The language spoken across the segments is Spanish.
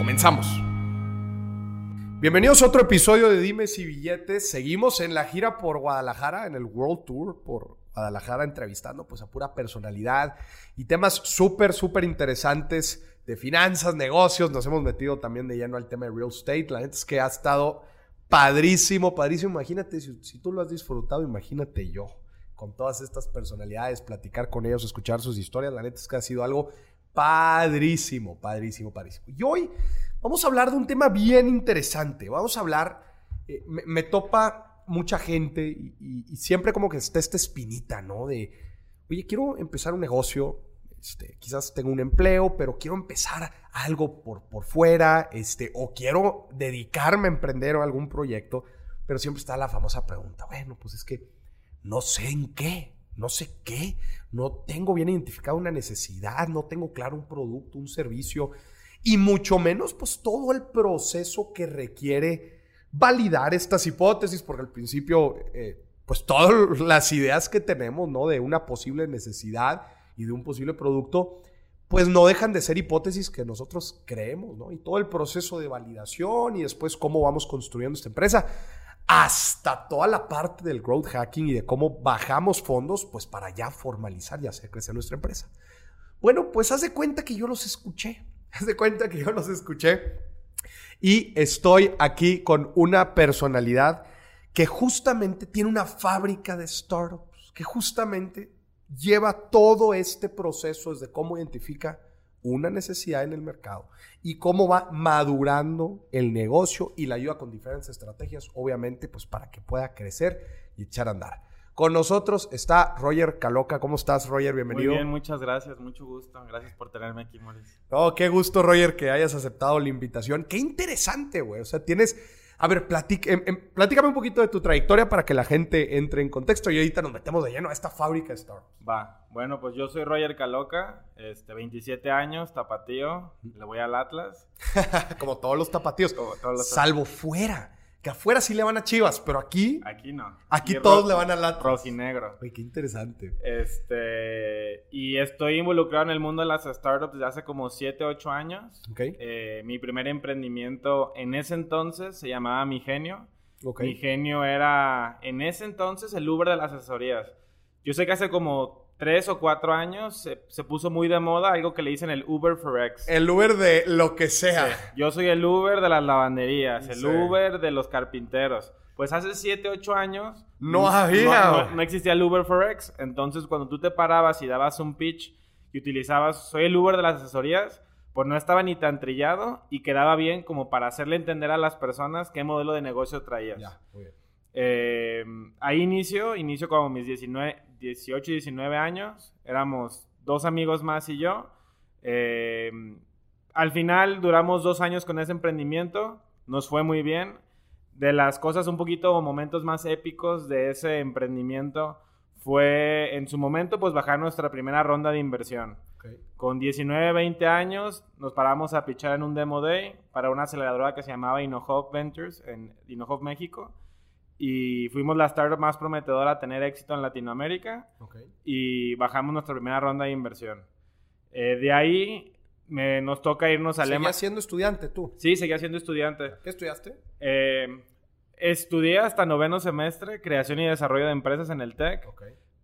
Comenzamos. Bienvenidos a otro episodio de Dimes y Billetes. Seguimos en la gira por Guadalajara, en el World Tour por Guadalajara, entrevistando pues a pura personalidad y temas súper, súper interesantes de finanzas, negocios. Nos hemos metido también de lleno al tema de real estate. La gente es que ha estado padrísimo, padrísimo. Imagínate, si, si tú lo has disfrutado, imagínate yo con todas estas personalidades, platicar con ellos, escuchar sus historias. La neta es que ha sido algo Padrísimo, padrísimo, padrísimo. Y hoy vamos a hablar de un tema bien interesante. Vamos a hablar, eh, me, topa mucha gente y, siempre como que está esta espinita, ¿no? De, oye, quiero empezar un negocio, este, quizás tengo un empleo, pero quiero empezar algo por, por fuera, este, o quiero dedicarme a emprender algún proyecto, pero siempre está la famosa pregunta, bueno, pues es que no sé en qué, no sé qué, no tengo bien identificado una necesidad, no tengo claro un producto, un servicio, y mucho menos pues todo el proceso que requiere validar estas hipótesis, porque al principio eh, pues todas las ideas que tenemos, ¿no? De una posible necesidad y de un posible producto, pues no dejan de ser hipótesis que nosotros creemos, ¿no? Y todo el proceso de validación y después cómo vamos construyendo esta empresa hasta toda la parte del growth hacking y de cómo bajamos fondos, pues para ya formalizar y hacer crecer nuestra empresa. Bueno, pues haz de cuenta que yo los escuché. Haz de cuenta que yo los escuché. Y estoy aquí con una personalidad que justamente tiene una fábrica de startups, que justamente lleva todo este proceso desde cómo identifica una necesidad en el mercado y cómo va madurando el negocio y la ayuda con diferentes estrategias, obviamente, pues para que pueda crecer y echar a andar. Con nosotros está Roger Caloca. ¿Cómo estás, Roger? Bienvenido. Muy bien, muchas gracias, mucho gusto. Gracias por tenerme aquí, Mauricio. Oh, qué gusto, Roger, que hayas aceptado la invitación. Qué interesante, güey. O sea, tienes a ver, em, em, platícame un poquito de tu trayectoria para que la gente entre en contexto y ahorita nos metemos de lleno a esta fábrica de. Va, bueno, pues yo soy Roger Caloca, este, 27 años, tapatío, le voy al Atlas. Como todos los tapatíos, Como todos los salvo fuera. Que afuera sí le van a Chivas, pero aquí. Aquí no. Aquí, todos le van a Atlas. Rojinegro. Uy, qué interesante. Este. Y estoy involucrado en el mundo de las startups desde hace como 7, 8 años. Ok. Eh, mi primer emprendimiento en ese entonces se llamaba Mi Genio. Mi Genio era en ese entonces el Uber de las asesorías. Yo sé que hace como tres o cuatro años se, puso muy de moda algo que le dicen el Uber Forex. El Uber de lo que sea. Yo soy el Uber de las lavanderías, el Uber de los carpinteros. Pues hace siete, ocho años... No había. No, existía el Uber Forex. Entonces, cuando tú te parabas y dabas un pitch y utilizabas, soy el Uber de las asesorías, pues no estaba ni tan trillado y quedaba bien como para hacerle entender a las personas qué modelo de negocio traías. Ya, muy bien. Eh, ahí inicio, inicio como mis 19, 18 y 19 años. Éramos dos amigos más y yo. Eh, al final duramos dos años con ese emprendimiento. Nos fue muy bien. De las cosas un poquito o momentos más épicos de ese emprendimiento fue en su momento pues bajar nuestra primera ronda de inversión. Con 19, 20 años nos paramos a pichar en un demo day para una aceleradora que se llamaba InnoHub Ventures en InnoHub México y fuimos la startup más prometedora a tener éxito en Latinoamérica y bajamos nuestra primera ronda de inversión. Eh, de ahí me, nos toca irnos a Alemania. ¿Seguías siendo estudiante tú? Sí, seguía siendo estudiante. ¿Qué estudiaste? Eh, estudié hasta noveno semestre creación y desarrollo de empresas en el TEC.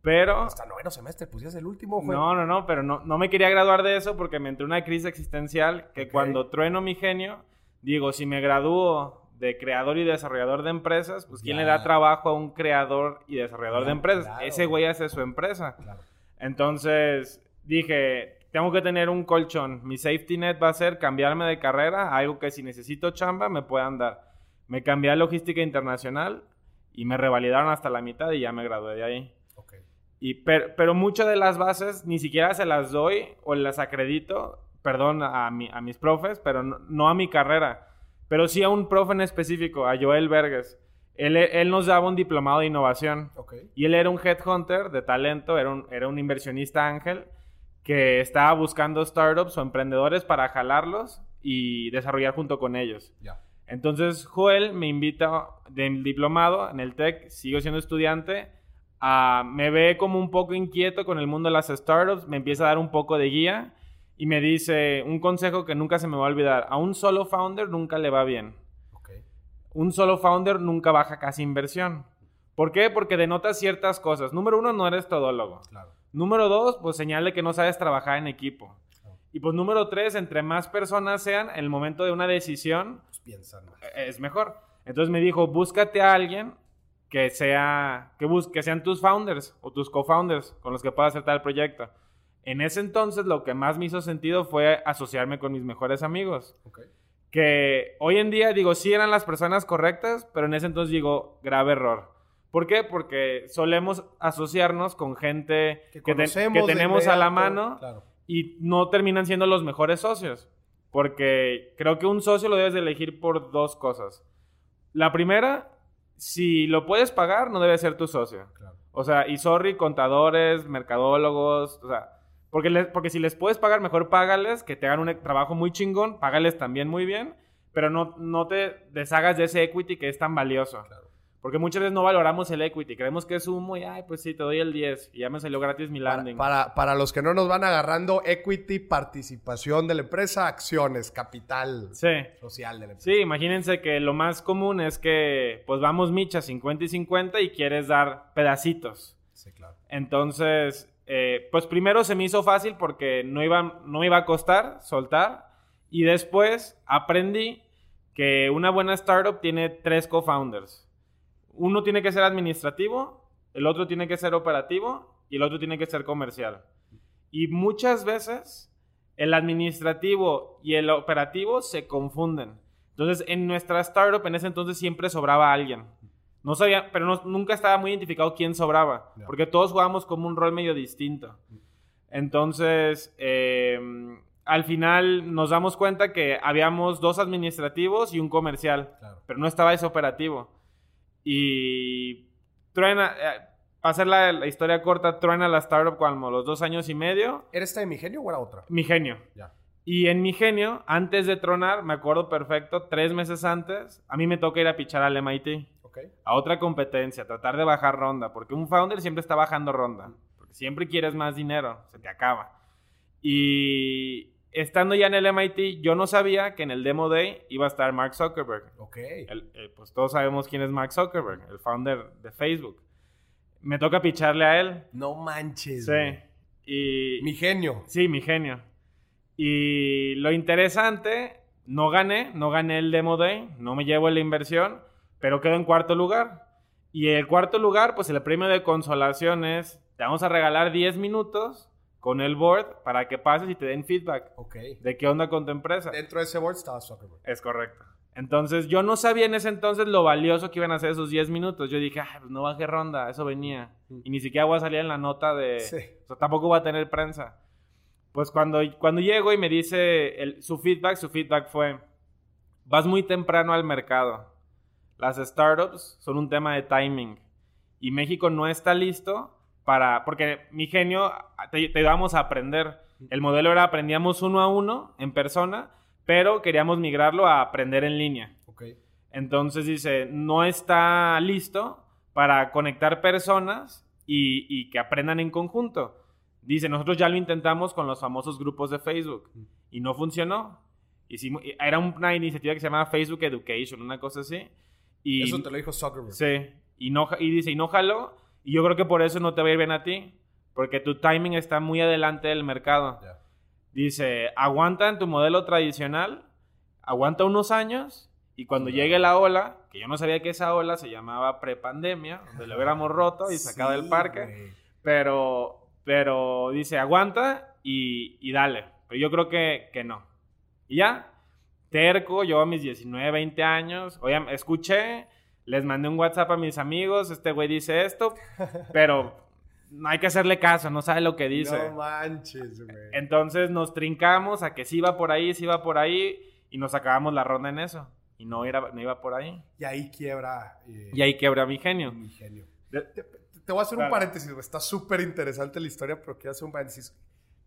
Pero... Hasta noveno semestre, pues ya es el último. No, no, no, pero no, no me quería graduar de eso porque me entró una crisis existencial que cuando trueno mi genio, digo, si me gradúo de creador y desarrollador de empresas, pues ¿quién le da trabajo a un creador y desarrollador de empresas? Ese güey hace su empresa. Entonces dije, tengo que tener un colchón. Mi safety net va a ser cambiarme de carrera algo que si necesito chamba me puedan dar. Me cambié a logística internacional y me revalidaron hasta la mitad y ya me gradué de ahí. Y pero, pero muchas de las bases ni siquiera se las doy o las acredito perdón a, mi- a mis profes, pero no, no a mi carrera. Pero sí a un profe en específico, a Joel Verges. Él, él nos daba un diplomado de innovación. Y él era un headhunter de talento, era un, era un inversionista ángel que estaba buscando startups o emprendedores para jalarlos y desarrollar junto con ellos. Entonces, Joel me invita del diplomado en el TEC, sigo siendo estudiante, me ve como un poco inquieto con el mundo de las startups, me empieza a dar un poco de guía y me dice un consejo que nunca se me va a olvidar, a un solo founder nunca le va bien. Un solo founder nunca baja casi inversión. ¿Por qué? Porque denota ciertas cosas. Número uno, no eres todólogo. Claro. Número dos, pues señal de que no sabes trabajar en equipo. Claro. Y pues número tres, entre más personas sean, en el momento de una decisión, Pues piensan más. eh, es mejor. Entonces me dijo, búscate a alguien que sea, que, bus que sean tus founders o tus co-founders con los que puedas hacer tal proyecto. En ese entonces lo que más me hizo sentido fue asociarme con mis mejores amigos. Que hoy en día digo, sí eran las personas correctas, pero en ese entonces digo, grave error. ¿Por qué? Porque solemos asociarnos con gente que, te- tenemos a la mano Claro. y no terminan siendo los mejores socios. Porque creo que un socio lo debes de elegir por dos cosas. La primera, si lo puedes pagar, no debe ser tu socio. Claro. O sea, y sorry, contadores, mercadólogos, o sea, porque, porque si les puedes pagar, mejor págales, que te hagan un trabajo muy chingón, págales también muy bien, pero no, no te deshagas de ese equity que es tan valioso. Claro. Porque muchas veces no valoramos el equity, creemos que es humo y, ay, pues sí, te doy el 10 y ya me salió gratis mi Para, landing. para, para los que no nos van agarrando, equity, participación de la empresa, acciones, capital Sí. social de la empresa. Sí, imagínense que lo más común es que pues vamos micha 50 y 50 y quieres dar pedacitos. Sí, claro. Entonces, eh, pues primero se me hizo fácil porque no iba, no iba a costar soltar y después aprendí que una buena startup tiene tres co-founders. Uno tiene que ser administrativo, el otro tiene que ser operativo y el otro tiene que ser comercial. Y muchas veces el administrativo y el operativo se confunden. Entonces, en nuestra startup en ese entonces siempre sobraba alguien. No sabía, pero no- nunca estaba muy identificado quién sobraba, porque todos jugábamos como un rol medio distinto. Entonces, eh, al final nos damos cuenta que habíamos dos administrativos y un comercial, Claro. pero no estaba ese operativo. Y truena, eh, para hacer la, la historia corta, truena la startup como los dos años y medio. ¿Era esta de mi genio o era otra? Mi genio. Ya. Y en mi genio, antes de tronar, me acuerdo perfecto, tres meses antes, a mí me toca ir a pichar al MIT, A otra competencia, tratar de bajar ronda, porque un founder siempre está bajando ronda, porque siempre quieres más dinero, se te acaba. Y estando ya en el MIT, yo no sabía que en el Demo Day iba a estar Mark Zuckerberg. Ok. El- eh, pues todos sabemos quién es Mark Zuckerberg, el founder de Facebook. Me toca picharle a él. No manches. Sí. Y... Mi genio. Sí, mi genio. Y lo interesante, no gané, no gané el Demo Day, no me llevo la inversión, pero quedo en cuarto lugar. Y el cuarto lugar, pues el premio de consolación es, te vamos a regalar 10 minutos con el board para que pases y te den feedback Ok. de qué onda con tu empresa. Dentro de ese board estaba Zuckerberg. Es correcto. Entonces, yo no sabía en ese entonces lo valioso que iban a ser esos 10 minutos. Yo dije, ah, pues no bajé ronda, eso venía. Y ni siquiera voy a salir en la nota de... Sí. O sea, tampoco voy a tener prensa. Pues cuando, cuando llego y me dice el- su feedback, su feedback fue, vas muy temprano al mercado. Las startups son un tema de timing. Y México no está listo para... Porque mi genio, te, te íbamos a aprender. El modelo era aprendíamos uno a uno en persona, pero queríamos migrarlo a aprender en línea. Ok. Entonces dice, no está listo para conectar personas y, y que aprendan en conjunto. Dice, nosotros ya lo intentamos con los famosos grupos de Facebook y no funcionó. Hicimos, era una iniciativa que se llamaba Facebook Education, una cosa así. Y, Eso te lo dijo Zuckerberg. Sí, y, no, y dice, y no. Y yo creo que por eso no te va a ir bien a ti, porque tu timing está muy adelante del mercado. Dice, aguanta en tu modelo tradicional, aguanta unos años y cuando llegue la ola, que yo no sabía que esa ola se llamaba prepandemia, donde lo hubiéramos roto y sacado Sí, del parque, pero, pero dice, aguanta y, y dale. Pero yo creo que, que no. Y ya, terco, yo a mis 19, 20 años, oye, escuché, les mandé un WhatsApp a mis amigos, este güey dice esto, pero no hay que hacerle caso, no sabe lo que dice. No manches, güey. Entonces nos trincamos a que sí iba por ahí, sí iba por ahí, y nos acabamos la ronda en eso. Y no, era, no iba por ahí. Y ahí quiebra. eh, Y ahí quiebra mi genio. mi genio. De- Te, te voy a hacer un paréntesis, güey. Está súper interesante la historia, pero quiero hacer un paréntesis.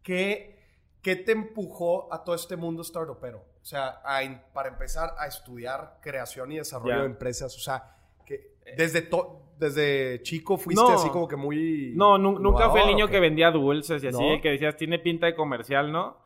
¿Qué, ¿Qué te empujó a todo este mundo startupero? O sea, a para empezar a estudiar creación y desarrollo Ya. de empresas. O sea, que desde, to- desde chico fuiste No. así como que muy. No, nu- nunca fue el niño que vendía dulces y así, ¿No? que decías, tiene pinta de comercial, ¿no?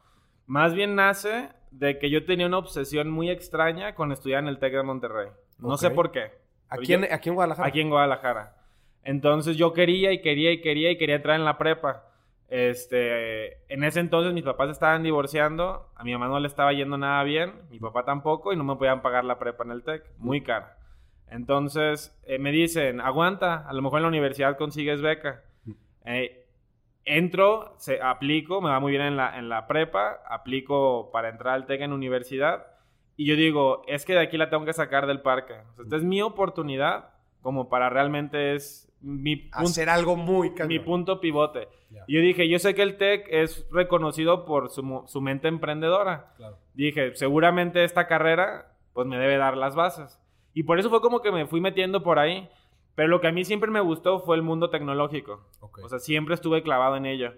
Más bien nace de que yo tenía una obsesión muy extraña con estudiar en el TEC de Monterrey. No sé Ok. por qué. Aquí en, aquí en Guadalajara. Aquí en Guadalajara. Entonces yo quería y quería y quería y quería entrar en la prepa. Este, en ese entonces mis papás estaban divorciando, a mi mamá no le estaba yendo nada bien, mi papá tampoco y no me podían pagar la prepa en el TEC, muy cara. Entonces eh, me dicen, aguanta, a lo mejor en la universidad consigues beca. Eh, entro, se, aplico, me va muy bien en la, en la prepa, aplico para entrar al TEC en universidad y yo digo, es que de aquí la tengo que sacar del parque. Esta es mi oportunidad como para realmente es mi punto, Hacer algo muy cañón. mi punto pivote. Ya. Y yo dije, yo sé que el TEC es reconocido por su, su mente emprendedora. Claro. Dije, seguramente esta carrera pues me debe dar las bases. Y por eso fue como que me fui metiendo por ahí. Pero lo que a mí siempre me gustó fue el mundo tecnológico. O sea, siempre estuve clavado en ello.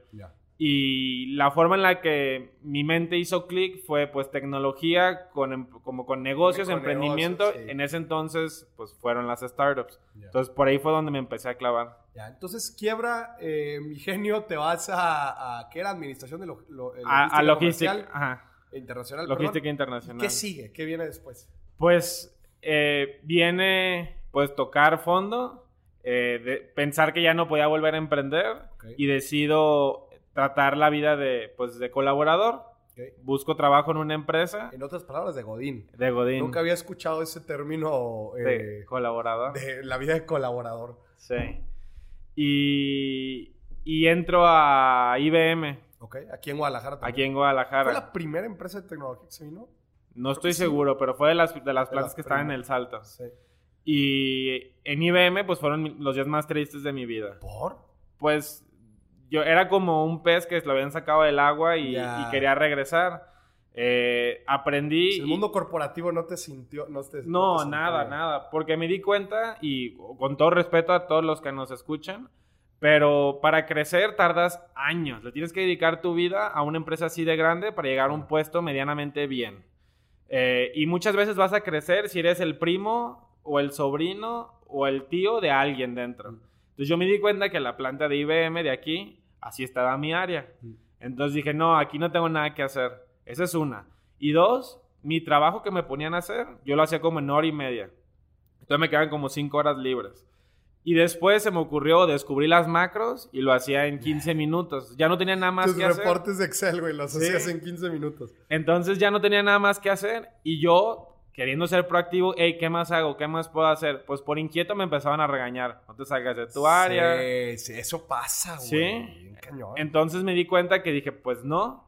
Y la forma en la que mi mente hizo clic fue pues tecnología con, em- como con negocios, Con emprendimiento. negocios, sí. En ese entonces pues fueron las startups. Ya. Entonces por ahí fue donde me empecé a clavar. Ya, entonces quiebra eh, mi genio, te vas a, a ¿qué era? Administración de lo, lo- eh, A, a logística, ajá, internacional. logística perdón. internacional. ¿Qué sigue? ¿Qué viene después? Pues eh, viene pues tocar fondo, eh, de- pensar que ya no podía volver a emprender Ok. y decido tratar la vida de pues de colaborador. Busco trabajo en una empresa En otras palabras, de Godín. de Godín. Nunca había escuchado ese término de eh, colaborador. de la vida de colaborador. Sí. Y, y entro a IBM, ¿Ok? Aquí en Guadalajara también. aquí en ¿Fue Guadalajara. la primera empresa de tecnología que se vino? No estoy sí. seguro, pero fue de las, de las De las plantas que estaban en el Salto. Sí. Y en IBM, pues fueron los días más tristes de mi vida. ¿Por? Pues yo era como un pez que lo habían sacado del agua y, quería regresar. Eh, aprendí. Si el y- mundo corporativo no te sintió... No, te, No, te sintió nada, nada. Porque me di cuenta, y con todo respeto a todos los que nos escuchan, pero para crecer tardas años. Le tienes que dedicar tu vida a una empresa así de grande para llegar a un puesto medianamente bien. Eh, y muchas veces vas a crecer si eres el primo o el sobrino o el tío de alguien dentro. Entonces yo me di cuenta que la planta de IBM de aquí, así estaba mi área. Entonces dije, no, aquí no tengo nada que hacer. Esa es una. Y dos, mi trabajo que me ponían a hacer, yo lo hacía como en hora y media. Entonces me quedaban como cinco horas libres. Y después se me ocurrió descubrir las macros y lo hacía en 15 minutos. Ya no tenía nada más Tus que hacer. reportes de Excel, güey, los Sí. hacías en 15 minutos. Entonces ya no tenía nada más que hacer y yo, queriendo ser proactivo, hey, ¿qué más hago? ¿Qué más puedo hacer? Pues por inquieto me empezaban a regañar. No te salgas de tu área. Sí, sí, eso pasa, güey. Sí. Cañón. Entonces me di cuenta que dije, pues no.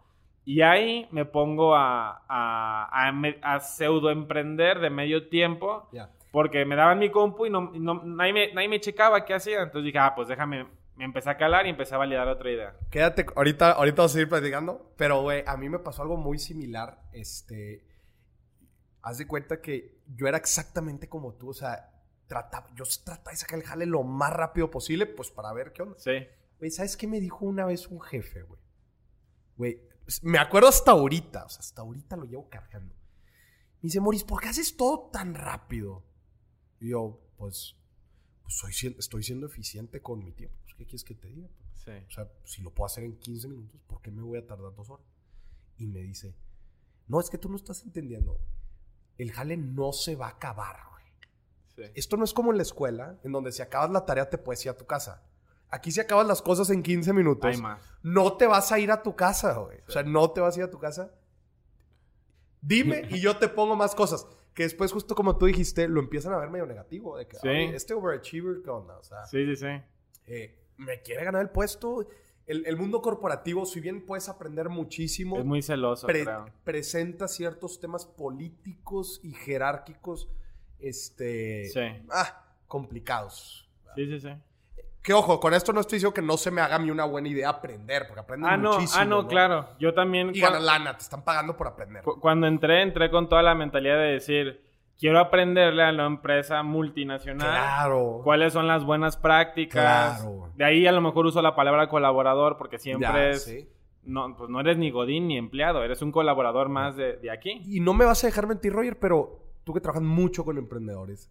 Y ahí me pongo a, a, a, a pseudo emprender de medio tiempo Ya. porque me daban mi compu y no, no- nadie, me, nadie me checaba qué hacía. Entonces dije, ah, pues déjame, me empecé a calar y empecé a validar otra idea. Quédate, ahorita, ahorita vamos a seguir platicando, pero güey, a mí me pasó algo muy similar, este, haz de cuenta que yo era exactamente como tú, o sea, trataba, yo trataba de sacar el jale lo más rápido posible, pues para ver qué onda. Sí. Güey, ¿sabes qué me dijo una vez un jefe, güey? Güey, me acuerdo hasta ahorita, o sea, hasta ahorita lo llevo cargando. Me dice, Moris, ¿por qué haces todo tan rápido? Y yo, pues, pues soy, estoy siendo eficiente con mi tiempo. Pues, ¿Qué quieres que te diga? Sí. O sea, si lo puedo hacer en 15 minutos, ¿por qué me voy a tardar dos horas? Y me dice, no, es que tú no estás entendiendo. El jale no se va a acabar, güey. sí. Esto no es como en la escuela, en donde si acabas la tarea te puedes ir a tu casa. Aquí si acabas las cosas en 15 minutos, no te vas a ir a tu casa, güey. O sea, no te vas a ir a tu casa. Dime y yo te pongo más cosas. Que después, justo como tú dijiste, lo empiezan a ver medio negativo. De que, Sí. "Ay, este overachiever, ¿qué onda? O sea, Sí, sí, sí. eh, me quiere ganar el puesto. El, el mundo corporativo, si bien puedes aprender muchísimo, Es muy celoso, pre- creo. presenta ciertos temas políticos y jerárquicos, este, Sí. ah, complicados. Sí, sí, sí. Que ojo, con esto no estoy diciendo que no se me haga a mí una buena idea aprender, porque aprendes Ah, no, muchísimo. ah, no, claro. Yo también. Y cua- ganas lana, te están pagando por aprender. cu- cuando entré, entré con toda la mentalidad de decir, quiero aprenderle a la empresa multinacional. Claro. cuáles son las buenas prácticas. Claro. De ahí a lo mejor uso la palabra colaborador porque siempre Ya, es... sí. No, pues no eres ni godín ni empleado, eres un colaborador más de, de aquí. Y no me vas a dejar mentir, Roger, pero tú que trabajas mucho con emprendedores,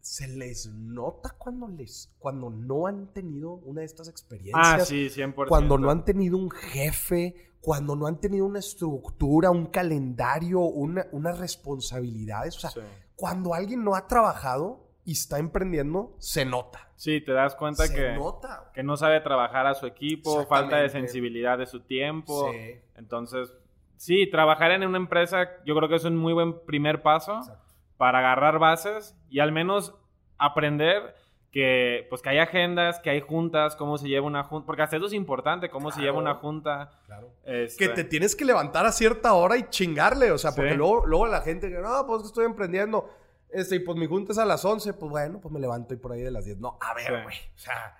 ¿se les nota cuando les cuando no han tenido una de estas experiencias? Ah, sí, 100%. Cuando no han tenido un jefe, cuando no han tenido una estructura, un calendario, una, unas responsabilidades. O sea, Sí. cuando alguien no ha trabajado y está emprendiendo, se nota. Sí, te das cuenta se que, nota. que no sabe trabajar a su equipo, falta de sensibilidad de su tiempo. Sí. Entonces, sí, trabajar en una empresa yo creo que es un muy buen primer paso Exacto. para agarrar bases y al menos aprender que pues que hay agendas, que hay juntas, cómo se lleva una junta, porque hasta eso es importante, cómo se lleva una junta. Claro. este, Que te tienes que levantar a cierta hora y chingarle, o sea, porque Sí. luego, luego la gente que, no, pues que estoy emprendiendo, este, y pues mi junta es a las 11, pues bueno, pues me levanto y por ahí de las 10. No, a ver, Sí. güey, o sea,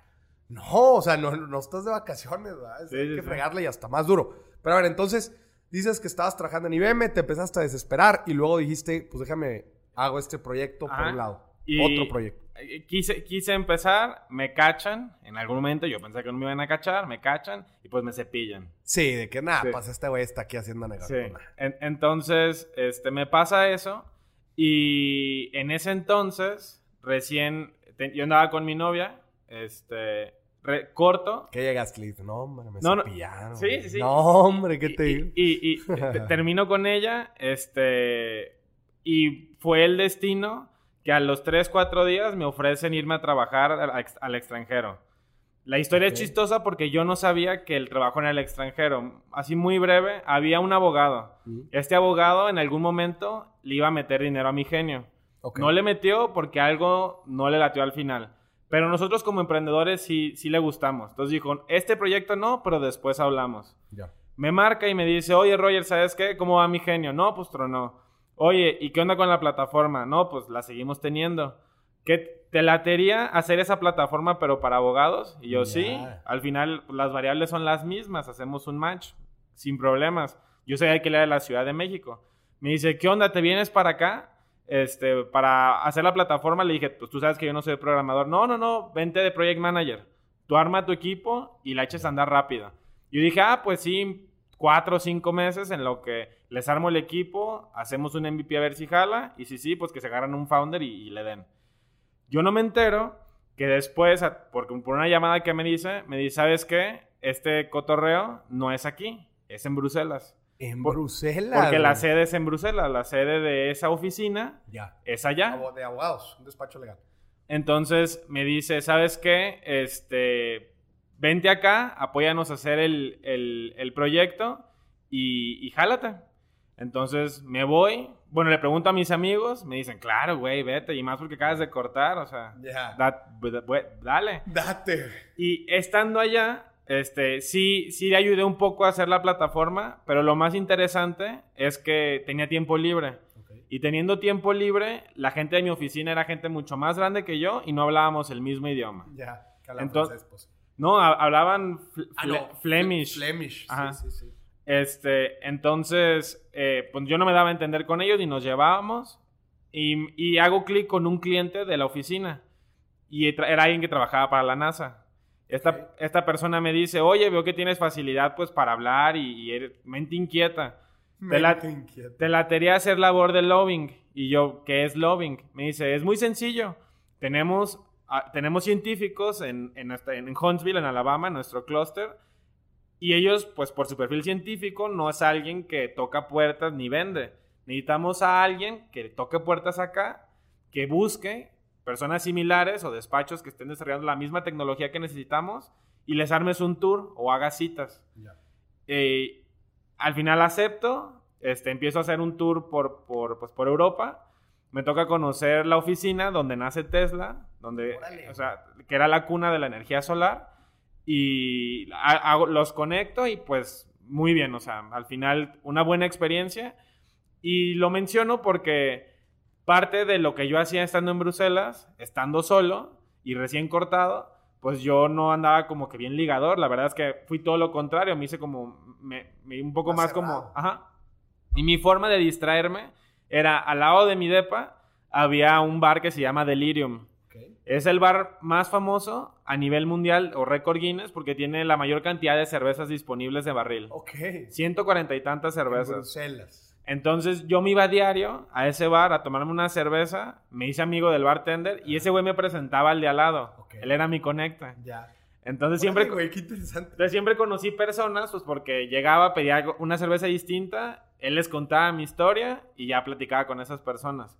no, o sea, no, no estás de vacaciones, ¿verdad? Sí, hay que fregarle y hasta más duro. Pero a ver, entonces, dices que estabas trabajando en IBM, te empezaste a desesperar y luego dijiste, pues déjame, hago este proyecto por un lado, Y- otro proyecto. Eh, Quise, quise empezar, me cachan, en algún momento yo pensé que no me iban a cachar, me cachan y pues me cepillan. Sí, de que nada, Sí. pues este güey está aquí haciendo Sí. negocio. nah. En- entonces, este, me pasa eso y en ese entonces, recién, te- yo andaba con mi novia, este, re- corto. ¿Qué llegaste? Le dices, no, hombre, me No, no. cepillaron. Sí, güey". sí, sí. No, hombre, ¿qué y- te digo? Y, y- y te- termino con ella, este, y fue el destino que a los 3, 4 días me ofrecen irme a trabajar al, ex- al extranjero. La historia es chistosa porque yo no sabía que el trabajo en el extranjero. Así muy breve, había un abogado. Mm, Este abogado en algún momento le iba a meter dinero a mi genio. No le metió porque algo no le latió al final. Pero nosotros como emprendedores sí, sí le gustamos. Entonces dijo, este proyecto no, pero después hablamos. Me marca y me dice, oye Roger, ¿sabes qué? ¿Cómo va mi genio? No, pues tronó. Oye, ¿y qué onda con la plataforma? No, pues la seguimos teniendo. ¿Qué te latería hacer esa plataforma pero para abogados? Y yo, sí. Al final las variables son las mismas, hacemos un match sin problemas. Yo soy alquiler de la Ciudad de México. Me dice, ¿qué onda? ¿Te vienes para acá? Este, para hacer la plataforma le dije, pues tú sabes que yo no soy programador. No, no, no, vente de project manager. Tú arma tu equipo y la eches a andar rápido. Yo dije, ah, pues sí, cuatro o cinco meses en lo que les armo el equipo, hacemos un MVP a ver si jala, y si sí, pues que se agarran un founder y, y le den. Yo no me entero que después, a- porque por una llamada que me dice, me dice, ¿sabes qué? Este cotorreo no es aquí, es en Bruselas. En Por- Bruselas. Porque la sede es en Bruselas, la sede de esa oficina Ya. es allá. De abogados, un despacho legal. Entonces me dice, ¿sabes qué? Este, vente acá, apóyanos a hacer el, el- el proyecto y, y jálate. Entonces me voy, bueno, le pregunto a mis amigos, me dicen, claro, güey, vete, y más porque acabas de cortar, o sea, da- bu- dale. Date. Y estando allá, este, sí, sí le ayudé un poco a hacer la plataforma, pero lo más interesante es que tenía tiempo libre. Y teniendo tiempo libre, la gente de mi oficina era gente mucho más grande que yo y no hablábamos el mismo idioma. Ya. Hablan Entonces- francés, pues. No, ha- hablaban fl- Ah, no. Flemish. Flemish. Ajá. Sí, sí, sí. Este, entonces, eh, pues yo no me daba a entender con ellos y nos llevábamos. Y, y hago clic con un cliente de la oficina. Y era alguien que trabajaba para la NASA. Esta, esta persona me dice, oye, veo que tienes facilidad pues para hablar y, y eres mente inquieta. Te la- inquieta. Te latería hacer labor de lobbying. Y yo, ¿qué es lobbying? Me dice, es muy sencillo. Tenemos, tenemos científicos en, en, hasta- en Huntsville, en Alabama, en nuestro clúster. Y ellos, pues por su perfil científico, no es alguien que toca puertas ni vende. Necesitamos a alguien que toque puertas acá, que busque personas similares o despachos que estén desarrollando la misma tecnología que necesitamos y les armes un tour o hagas citas. Ya. Eh, al final acepto, este, empiezo a hacer un tour por, por, pues, por Europa. Me toca conocer la oficina donde nace Tesla, donde, Órale. o sea, que era la cuna de la energía solar. Y ha- hago- los conecto y pues muy bien, o sea, al final una buena experiencia. Y lo menciono porque parte de lo que yo hacía estando en Bruselas, estando solo y recién cortado, pues yo no andaba como que bien ligador. La verdad es que fui todo lo contrario. Me hice como, me, me un poco más, como, ajá. Y mi forma de distraerme era al lado de mi depa había un bar que se llama Delirium. Es el bar más famoso a nivel mundial o récord Guinness porque tiene la mayor cantidad de cervezas disponibles de barril. Ok. 140 y tantas cervezas. En Bruselas. Entonces yo me iba a diario a ese bar a tomarme una cerveza, me hice amigo del bartender y ese güey me presentaba al de al lado. Él era mi conecta. Ya. Entonces siempre, güey, qué interesante. entonces siempre conocí personas, pues porque llegaba, pedía una cerveza distinta, él les contaba mi historia y ya platicaba con esas personas.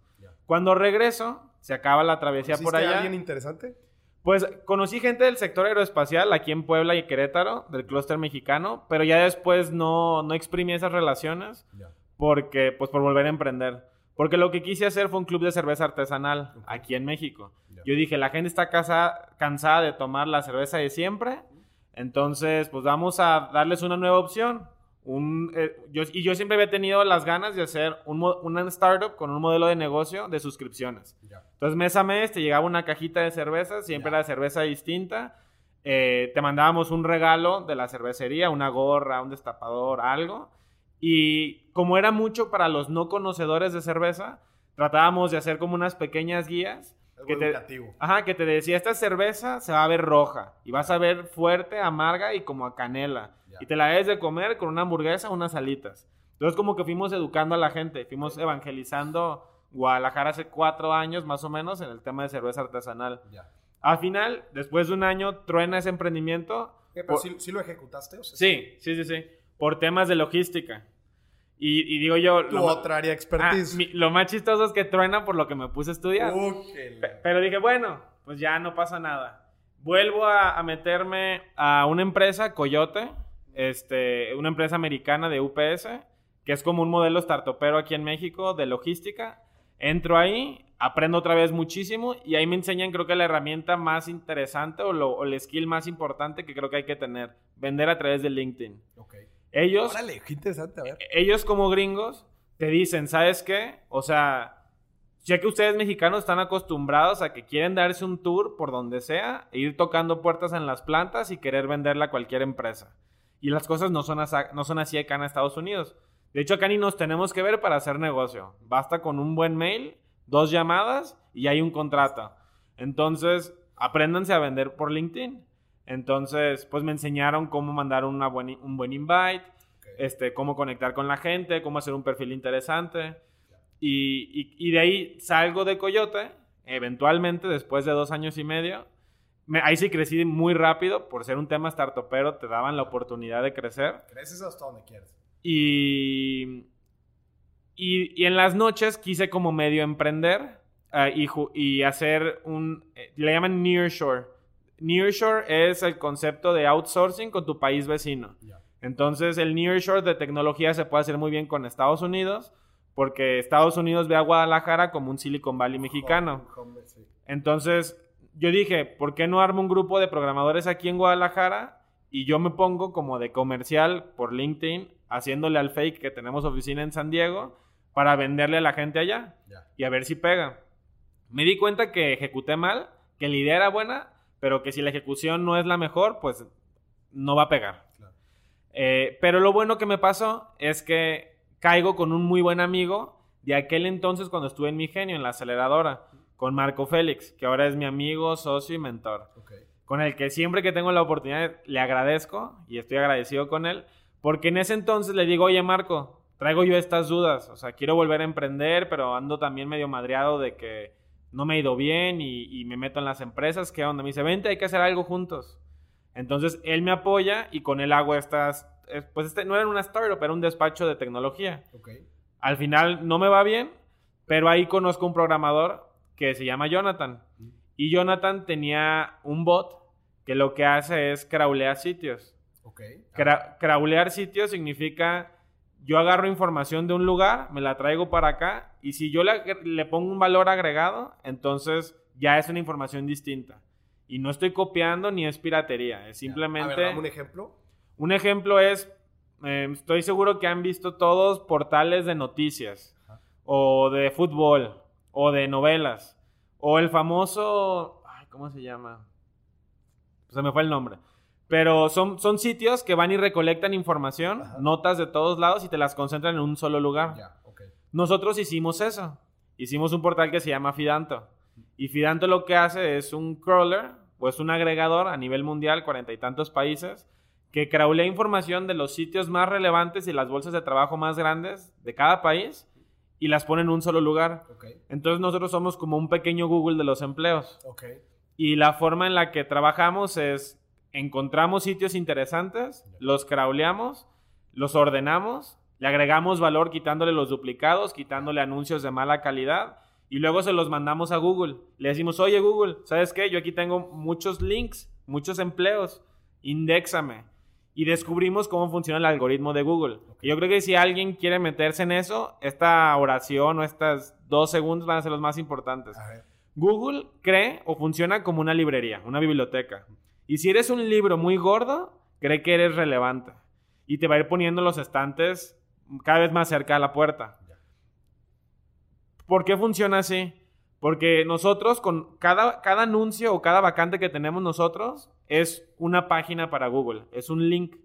Cuando regreso, se acaba la travesía por allá. alguien interesante? Pues conocí gente del sector aeroespacial aquí en Puebla y Querétaro, del clúster mexicano, pero ya después no, no exprimí esas relaciones porque, pues por volver a emprender. Porque lo que quise hacer fue un club de cerveza artesanal aquí en México. Yo dije, la gente está cansada de tomar la cerveza de siempre, entonces pues vamos a darles una nueva opción. Un, eh, yo, y yo siempre había tenido las ganas de hacer un, una startup con un modelo de negocio de suscripciones. Entonces mes a mes te llegaba una cajita de cerveza, siempre era cerveza distinta. Eh, te mandábamos un regalo de la cervecería, una gorra, un destapador, algo. Y como era mucho para los no conocedores de cerveza, tratábamos de hacer como unas pequeñas guías. Que te, ajá, que te decía, esta cerveza se va a ver roja y vas a ver fuerte, amarga y como a canela. Y te la debes de comer con una hamburguesa o unas alitas. Entonces como que fuimos educando a la gente, fuimos evangelizando Guadalajara hace cuatro años más o menos en el tema de cerveza artesanal. Al final, después de un año, truena ese emprendimiento. pero sí, lo ejecutaste? sí, sí, sí, sí por temas de logística. Y, digo yo... Tu otra área expertise. Ah, lo más chistoso es que truena por lo que me puse a estudiar. pero dije, bueno, pues ya no pasa nada. Vuelvo a, meterme a una empresa, Coyote, este, una empresa americana de UPS, que es como un modelo startupero aquí en México de logística. Entro ahí, aprendo otra vez muchísimo y ahí me enseñan creo que la herramienta más interesante o, lo, o el skill más importante que creo que hay que tener, vender a través de LinkedIn. Okay. Ellos. interesante, a ver. Ellos, como gringos, te dicen, ¿sabes qué? O sea, ya que ustedes mexicanos están acostumbrados a que quieren darse un tour por donde sea, e ir tocando puertas en las plantas y querer venderla a cualquier empresa. Y las cosas no son, no son así acá en Estados Unidos. De hecho, acá ni nos tenemos que ver para hacer negocio. Basta con un buen mail, dos llamadas y hay un contrato. Entonces, apréndanse a vender por LinkedIn. Entonces, pues me enseñaron cómo mandar una un buen invite, este, cómo conectar con la gente, cómo hacer un perfil interesante. Y, de ahí salgo de Coyote, eventualmente, después de dos años y medio. ahí sí crecí muy rápido, por ser un tema startupero, te daban la oportunidad de crecer. Creces hasta donde quieras. Y, y, en las noches quise como medio emprender uh, y, y, hacer un, eh, le llaman nearshore Nearshore es el concepto de outsourcing con tu país vecino. Entonces, el nearshore de tecnología se puede hacer muy bien con Estados Unidos, porque Estados Unidos ve a Guadalajara como un Silicon Valley mexicano. Entonces, yo dije, ¿por qué no armo un grupo de programadores aquí en Guadalajara? Y yo me pongo como de comercial por LinkedIn, haciéndole al fake que tenemos oficina en San Diego, para venderle a la gente allá y a ver si pega. Me di cuenta que ejecuté mal, que la idea era buena, pero que si la ejecución no es la mejor, pues no va a pegar. Eh, pero lo bueno que me pasó es que caigo con un muy buen amigo de aquel entonces cuando estuve en mi genio, en la aceleradora, con Marco Félix, que ahora es mi amigo, socio y mentor. Con el que siempre que tengo la oportunidad le agradezco y estoy agradecido con él, porque en ese entonces le digo, oye Marco, traigo yo estas dudas, o sea, quiero volver a emprender, pero ando también medio madreado de que no me ha ido bien y, me meto en las empresas, ¿qué onda? Me dice, vente, hay que hacer algo juntos. Entonces él me apoya y con él hago estas, pues este, no era una startup, era un despacho de tecnología. Al final no me va bien, pero ahí conozco un programador que se llama Jonathan. Y Jonathan tenía un bot que lo que hace es crawlear sitios. crawlear sitios significa yo agarro información de un lugar, me la traigo para acá y si yo le, pongo un valor agregado, entonces ya es una información distinta. Y no estoy copiando ni es piratería, es simplemente... un ejemplo. Un ejemplo es, em, estoy seguro que han visto todos portales de noticias, o de fútbol, o de novelas, o el famoso, ¿cómo se llama? se me fue el nombre. Pero son, son sitios que van y recolectan información, Ajá. notas de todos lados y te las concentran en un solo lugar. Nosotros hicimos eso. Hicimos un portal que se llama Fidanto. Y Fidanto lo que hace es un crawler, o es un agregador a nivel mundial, cuarenta y tantos países, que crawlea información de los sitios más relevantes y las bolsas de trabajo más grandes de cada país y las pone en un solo lugar. Entonces nosotros somos como un pequeño Google de los empleos. Y la forma en la que trabajamos es encontramos sitios interesantes, los crawleamos, los ordenamos, le agregamos valor quitándole los duplicados, quitándole anuncios de mala calidad y luego se los mandamos a Google. Le decimos, oye Google, ¿sabes qué? Yo aquí tengo muchos links, muchos empleos, indéxame. Y descubrimos cómo funciona el algoritmo de Google. Yo creo que si alguien quiere meterse en eso, esta oración o estas dos segundos van a ser los más importantes. Google cree o funciona como una librería, una biblioteca. Y si eres un libro muy gordo, cree que eres relevante. Y te va a ir poniendo los estantes cada vez más cerca de la puerta. ¿Por qué funciona así? Porque nosotros, con cada, cada anuncio o cada vacante que tenemos nosotros, es una página para Google, es un link.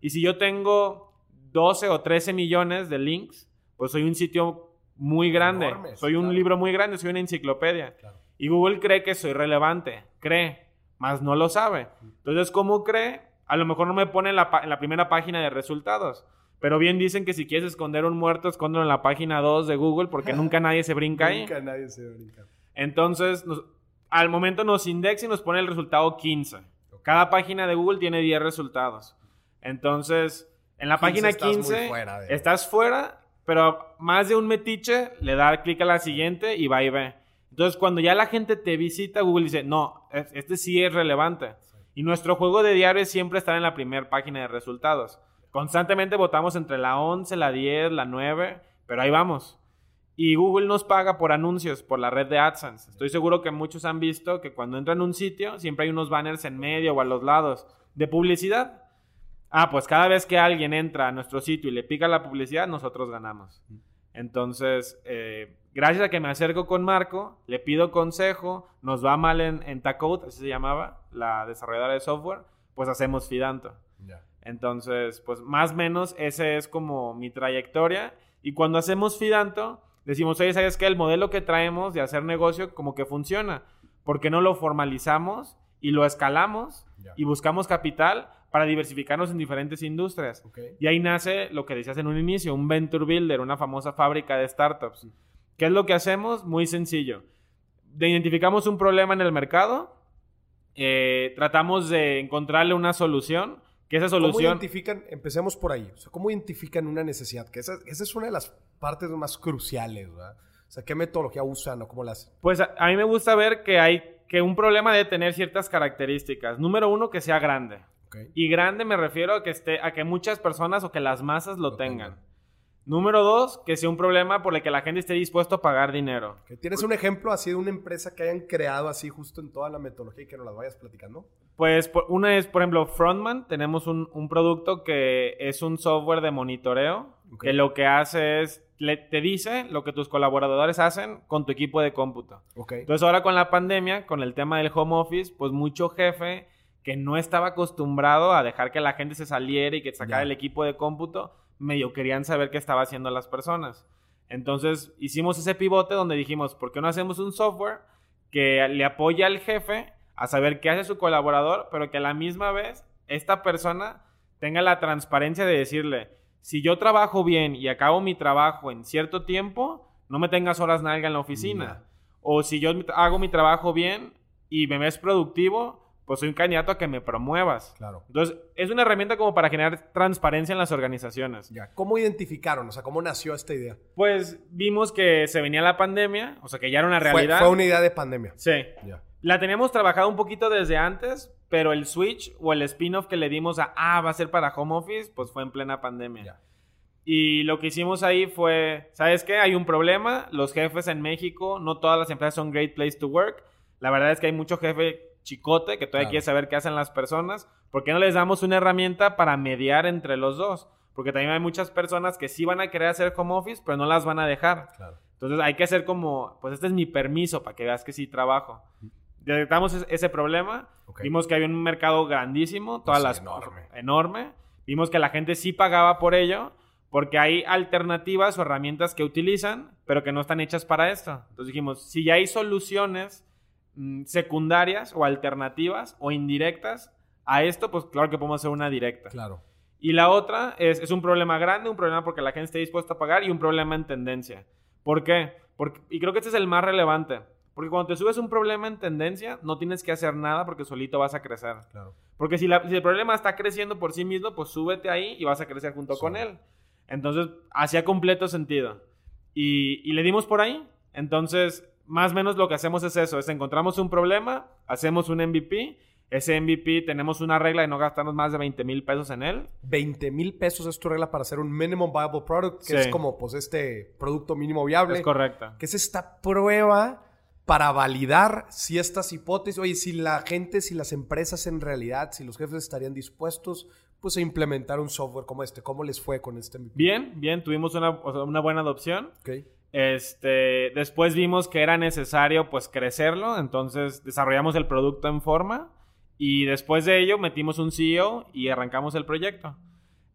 Y si yo tengo 12 o 13 millones de links, pues soy un sitio muy grande. Soy un claro. libro muy grande, soy una enciclopedia. Claro. Y Google cree que soy relevante, cree, más no lo sabe. Entonces, ¿cómo cree? A lo mejor no me pone en la, pa- en la primera página de resultados. Pero bien dicen que si quieres esconder un muerto, escóndelo en la página 2 de Google porque nunca nadie se brinca ahí. Nunca nadie se brinca. Entonces, nos- al momento nos indexa y nos pone el resultado 15. Cada página de Google tiene 10 resultados. Entonces, en la 15 página estás muy 15 fuera de- estás fuera, pero más de un metiche le da clic a la siguiente y va y ve. Entonces, cuando ya la gente te visita, Google dice, no, es- este sí es relevante. Y nuestro juego de diario es siempre estar en la primera página de resultados. Constantemente votamos entre la 11, la 10, la 9, pero ahí vamos. Y Google nos paga por anuncios, por la red de AdSense. Estoy seguro que muchos han visto que cuando entran a un sitio siempre hay unos banners en medio o a los lados de publicidad. Ah, pues cada vez que alguien entra a nuestro sitio y le pica la publicidad, nosotros ganamos. Entonces, eh, gracias a que me acerco con Marco, le pido consejo, nos va mal en, en Tacode, así se llamaba, la desarrolladora de software, pues hacemos Fidanto. Entonces, pues más o menos ese es como mi trayectoria. Y cuando hacemos Fidanto, decimos, oye, ¿sabes qué? El modelo que traemos de hacer negocio como que funciona. ¿Por qué no lo formalizamos y lo escalamos y buscamos capital para diversificarnos en diferentes industrias? Y ahí nace lo que decías en un inicio, un Venture Builder, una famosa fábrica de startups. ¿Qué es lo que hacemos? Muy sencillo. De- identificamos un problema en el mercado, eh, tratamos de encontrarle una solución, que esa ¿Cómo solución... identifican, empecemos por ahí, o sea, cómo identifican una necesidad? Que esa, esa es una de las partes más cruciales, ¿verdad? O sea, ¿qué metodología usan o cómo la hacen? Pues a, a mí me gusta ver que hay que un problema debe tener ciertas características. Número uno, que sea grande. Y grande me refiero a que, esté, a que muchas personas o que las masas lo, Lo tengan. tengan. Número dos, que sea un problema por el que la gente esté dispuesto a pagar dinero. ¿Tienes un ejemplo así de una empresa que hayan creado así justo en toda la metodología y que nos las vayas platicando? Pues una es, por ejemplo, Frontman. Tenemos un, un producto que es un software de monitoreo que lo que hace es, le- te dice lo que tus colaboradores hacen con tu equipo de cómputo. Entonces ahora con la pandemia, con el tema del home office, pues mucho jefe que no estaba acostumbrado a dejar que la gente se saliera y que sacara el equipo de cómputo, medio querían saber qué estaba haciendo las personas. Entonces hicimos ese pivote donde dijimos, ¿por qué no hacemos un software que le apoya al jefe a saber qué hace su colaborador, pero que a la misma vez esta persona tenga la transparencia de decirle, si yo trabajo bien y acabo mi trabajo en cierto tiempo, no me tengas horas nalga en la oficina. O si yo hago mi trabajo bien y me ves productivo, pues soy un candidato a que me promuevas. Claro. Entonces, es una herramienta como para generar transparencia en las organizaciones. Ya. ¿Cómo identificaron? O sea, ¿cómo nació esta idea? Pues vimos que se venía la pandemia, o sea, que ya era una realidad. fue una idea de pandemia. Sí. Ya. La teníamos trabajado un poquito desde antes, pero el switch o el spin-off que le dimos a, ah, va a ser para home office, pues fue en plena pandemia. Ya. Y lo que hicimos ahí fue, ¿sabes qué? Hay un problema, los jefes en México, no todas las empresas son great place to work. La verdad es que hay mucho jefe chicote que todavía Claro. quiere saber qué hacen las personas. ¿Por qué no les damos una herramienta para mediar entre los dos? Porque también hay muchas personas que sí van a querer hacer home office, pero no las van a dejar. Claro. Entonces hay que hacer como, pues este es mi permiso para que veas que sí trabajo. detectamos ese problema, vimos que había un mercado grandísimo, todas las enorme. enorme, vimos que la gente sí pagaba por ello, porque hay alternativas o herramientas que utilizan, pero que no están hechas para esto. Entonces dijimos, si ya hay soluciones secundarias o alternativas o indirectas a esto, pues claro que podemos hacer una directa. Claro. Y la otra es, es un problema grande, un problema porque la gente esté dispuesta a pagar y un problema en tendencia. ¿Por qué? Porque, y creo que este es el más relevante. Porque cuando te subes un problema en tendencia, no tienes que hacer nada porque solito vas a crecer. Claro. Porque si, el problema está creciendo por sí mismo, pues súbete ahí y vas a crecer junto con él. Entonces, hacía completo sentido. Y, y, le dimos por ahí. Entonces, más o menos lo que hacemos es eso, es encontramos un problema, hacemos un MVP ese MVP tenemos una regla de no gastarnos más de 20 mil pesos en él. 20 mil pesos es tu regla para hacer un minimum viable product, que es como pues este producto mínimo viable. Es correcto. Que es esta prueba para validar si estas hipótesis, oye, si la gente, si las empresas en realidad, si los jefes estarían dispuestos pues a implementar un software como este. ¿Cómo les fue con este MVP? Bien, bien, tuvimos una, una buena adopción. Okay. Este, después vimos que era necesario pues crecerlo, entonces desarrollamos el producto en forma. Y después de ello metimos un CEO y arrancamos el proyecto.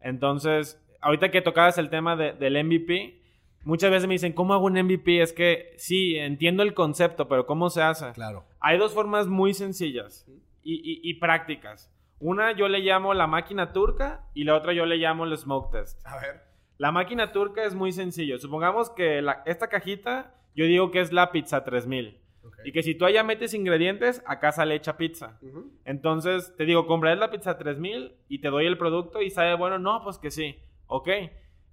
Entonces, ahorita que tocabas el tema del MVP, muchas veces me dicen, ¿cómo hago un MVP? Es que sí, entiendo el concepto, pero ¿cómo se hace? Claro. Hay dos formas muy sencillas y, prácticas. Una yo le llamo la máquina turca y la otra yo le llamo el smoke test. A ver. La máquina turca es muy sencillo. Supongamos que esta cajita, yo digo que es la pizza 3000. Y que si tú allá metes ingredientes, acá sale hecha pizza. Entonces, te digo, compraré la pizza 3000 y te doy el producto y sabe bueno, no, pues que sí. Ok.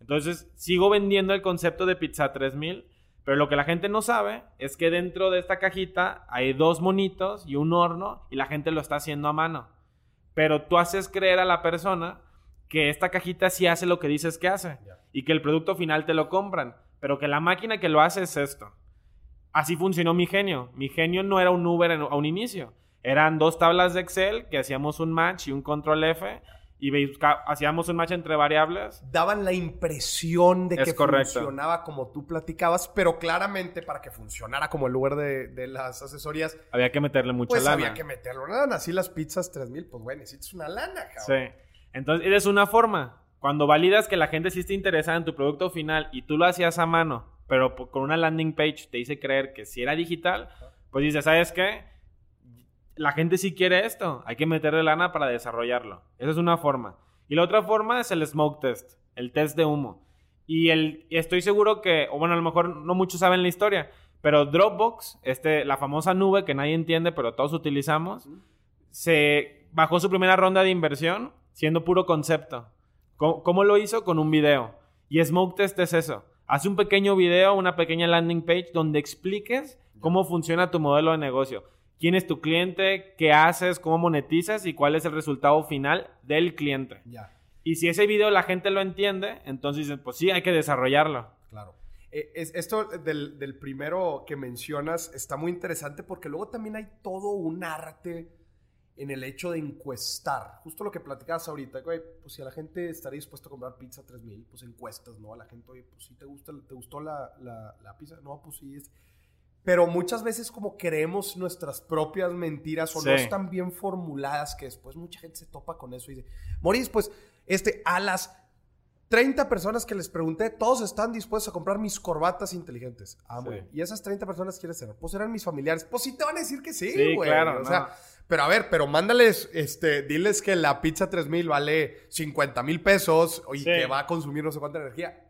Entonces, sigo vendiendo el concepto de pizza 3000, pero lo que la gente no sabe es que dentro de esta cajita hay dos monitos y un horno y la gente lo está haciendo a mano. Pero tú haces creer a la persona que esta cajita sí hace lo que dices que hace y que el producto final te lo compran, pero que la máquina que lo hace es esto. Así funcionó mi genio. Mi genio no era un Uber a un inicio. Eran dos tablas de Excel que hacíamos un match y un control F y hacíamos un match entre variables. Daban la impresión de que funcionaba como tú platicabas, pero claramente para que funcionara como el lugar de, las asesorías. Había que meterle mucha pues lana. Había que meterle lana. Así las pizzas 3000, pues bueno, necesitas una lana, cabrón. Sí. Entonces, es una forma. Cuando validas que la gente sí está interesada en tu producto final y tú lo hacías a mano pero con una landing page te hice creer que si era digital, pues dices, ¿sabes qué? La gente sí quiere esto, hay que meterle lana para desarrollarlo. Esa es una forma. Y la otra forma es el smoke test, el test de humo. Y, el, estoy seguro que, o bueno, a lo mejor no muchos saben la historia, pero Dropbox, este, la famosa nube que nadie entiende, pero todos utilizamos, se bajó su primera ronda de inversión siendo puro concepto. ¿Cómo, ¿Cómo, lo hizo? Con un video. Y Smoke Test es eso. Haz un pequeño video, una pequeña landing page donde expliques cómo funciona tu modelo de negocio. ¿Quién es tu cliente? ¿Qué haces? ¿Cómo monetizas? ¿Y cuál es el resultado final del cliente? Y si ese video la gente lo entiende, entonces pues sí, hay que desarrollarlo. Claro. Eh, esto del, del, primero que mencionas está muy interesante porque luego también hay todo un arte en el hecho de encuestar. Justo lo que platicabas ahorita, güey, pues si a la gente estaría dispuesto a comprar pizza 3000, pues encuestas, ¿no? A la gente, oye, pues si te, gusta, te gustó la, la, pizza, no, pues sí es. Pero muchas veces como creemos nuestras propias mentiras o no están bien formuladas que después mucha gente se topa con eso y dice, Moris, pues este, a las 30 personas que les pregunté, todos están dispuestos a comprar mis corbatas inteligentes. Ah, güey. Y esas 30 personas quieren ser, pues eran mis familiares. Pues sí te van a decir que sí, güey. claro. O sea, pero a ver, pero mándales, este, diles que la pizza 3000 vale 50 mil pesos y que va a consumir no sé cuánta energía.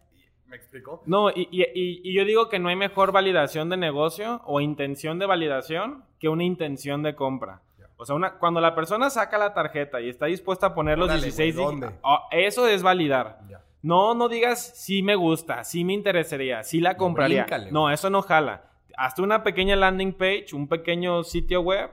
¿Me explico? No, y, y, yo digo que no hay mejor validación de negocio o intención de validación que una intención de compra. O sea, una, cuando la persona saca la tarjeta y está dispuesta a poner los 16 dígitos, ah, eso es validar. No, no digas sí me gusta, sí me interesaría, sí la compraría. No, eso no jala. Hazte una pequeña landing page, un pequeño sitio web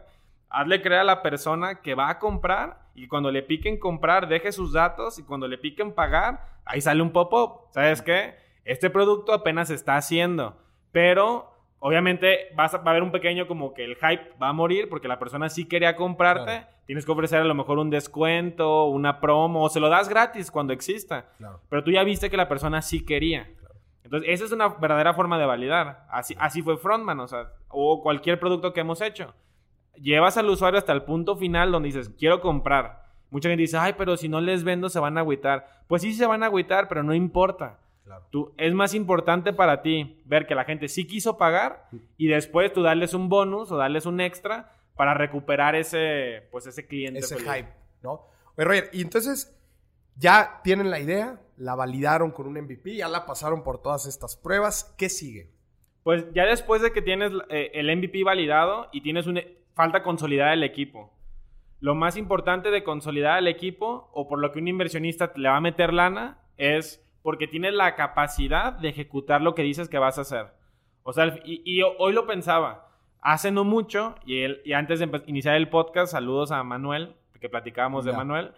hazle creer a la persona que va a comprar y cuando le piquen comprar, deje sus datos y cuando le piquen pagar, ahí sale un pop-up. ¿Sabes qué? Este producto apenas se está haciendo, pero obviamente vas a, va a haber un pequeño como que el hype va a morir porque la persona sí quería comprarte. Tienes que ofrecer a lo mejor un descuento, una promo, o se lo das gratis cuando exista. Pero tú ya viste que la persona sí quería. Entonces, esa es una verdadera forma de validar. Así, así fue Frontman, o sea, o cualquier producto que hemos hecho llevas al usuario hasta el punto final donde dices, quiero comprar. Mucha gente dice, ay, pero si no les vendo se van a agüitar. Pues sí se van a agüitar, pero no importa. Tú, es más importante para ti ver que la gente sí quiso pagar y después tú darles un bonus o darles un extra para recuperar ese, pues ese cliente. Ese hype, ¿no? Oye, Roger, y entonces ya tienen la idea, la validaron con un MVP, ya la pasaron por todas estas pruebas. ¿Qué sigue? Pues ya después de que tienes eh, el MVP validado y tienes una falta consolidar el equipo. Lo más importante de consolidar el equipo, o por lo que un inversionista le va a meter lana, es porque tienes la capacidad de ejecutar lo que dices que vas a hacer. O sea, y, hoy lo pensaba, hace no mucho, y, él, y antes de iniciar el podcast, saludos a Manuel, que platicábamos de Manuel,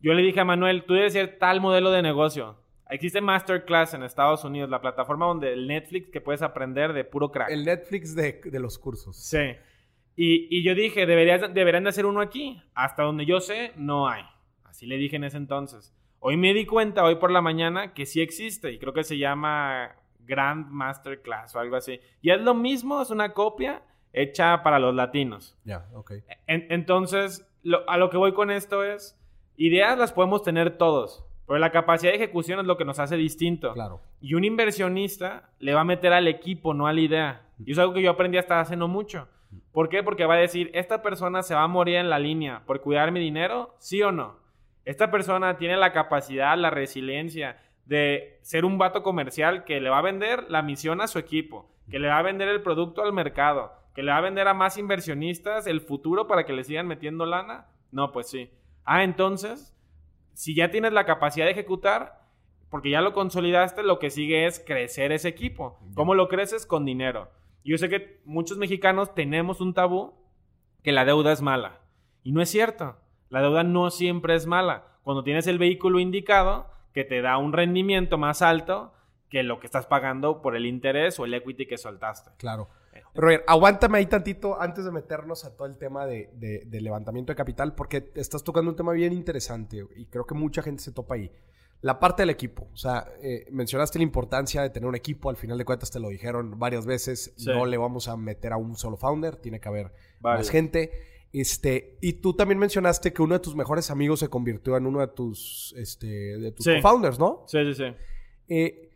yo le dije a Manuel, tú debes ser tal modelo de negocio. Existe Masterclass en Estados Unidos, la plataforma donde el Netflix que puedes aprender de puro crack. El Netflix de, los cursos. Sí. Y, yo dije, deberías, deberían de hacer uno aquí. Hasta donde yo sé, no hay. Así le dije en ese entonces. Hoy me di cuenta, hoy por la mañana, que sí existe y creo que se llama Grand Masterclass o algo así. Y es lo mismo, es una copia hecha para los latinos. Ya, ok. entonces, a lo que voy con esto es, ideas las podemos tener todos, pero la capacidad de ejecución es lo que nos hace distinto. Claro. Y un inversionista le va a meter al equipo, no a la idea. Y es algo que yo aprendí hasta hace no mucho. ¿Por qué? Porque va a decir, esta persona se va a morir en la línea por cuidar mi dinero, sí o no. Esta persona tiene la capacidad, la resiliencia de ser un vato comercial que le va a vender la misión a su equipo, que le va a vender el producto al mercado, que le va a vender a más inversionistas el futuro para que le sigan metiendo lana. No, pues sí. Ah, entonces, si ya tienes la capacidad de ejecutar, porque ya lo consolidaste, lo que sigue es crecer ese equipo. ¿Cómo lo creces? Con dinero. Yo sé que muchos mexicanos tenemos un tabú que la deuda es mala. Y no es cierto. La deuda no siempre es mala. Cuando tienes el vehículo indicado, que te da un rendimiento más alto que lo que estás pagando por el interés o el equity que soltaste. Claro. Roger, aguántame ahí tantito antes de meternos a todo el tema de, levantamiento de capital, porque estás tocando un tema bien interesante y creo que mucha gente se topa ahí. La parte del equipo, o sea, eh, mencionaste la importancia de tener un equipo, al final de cuentas te lo dijeron varias veces, no le vamos a meter a un solo founder, tiene que haber más gente. Este, y tú también mencionaste que uno de tus mejores amigos se convirtió en uno de tus, este, de tus co-founders, ¿no? Sí, sí, sí. Eh,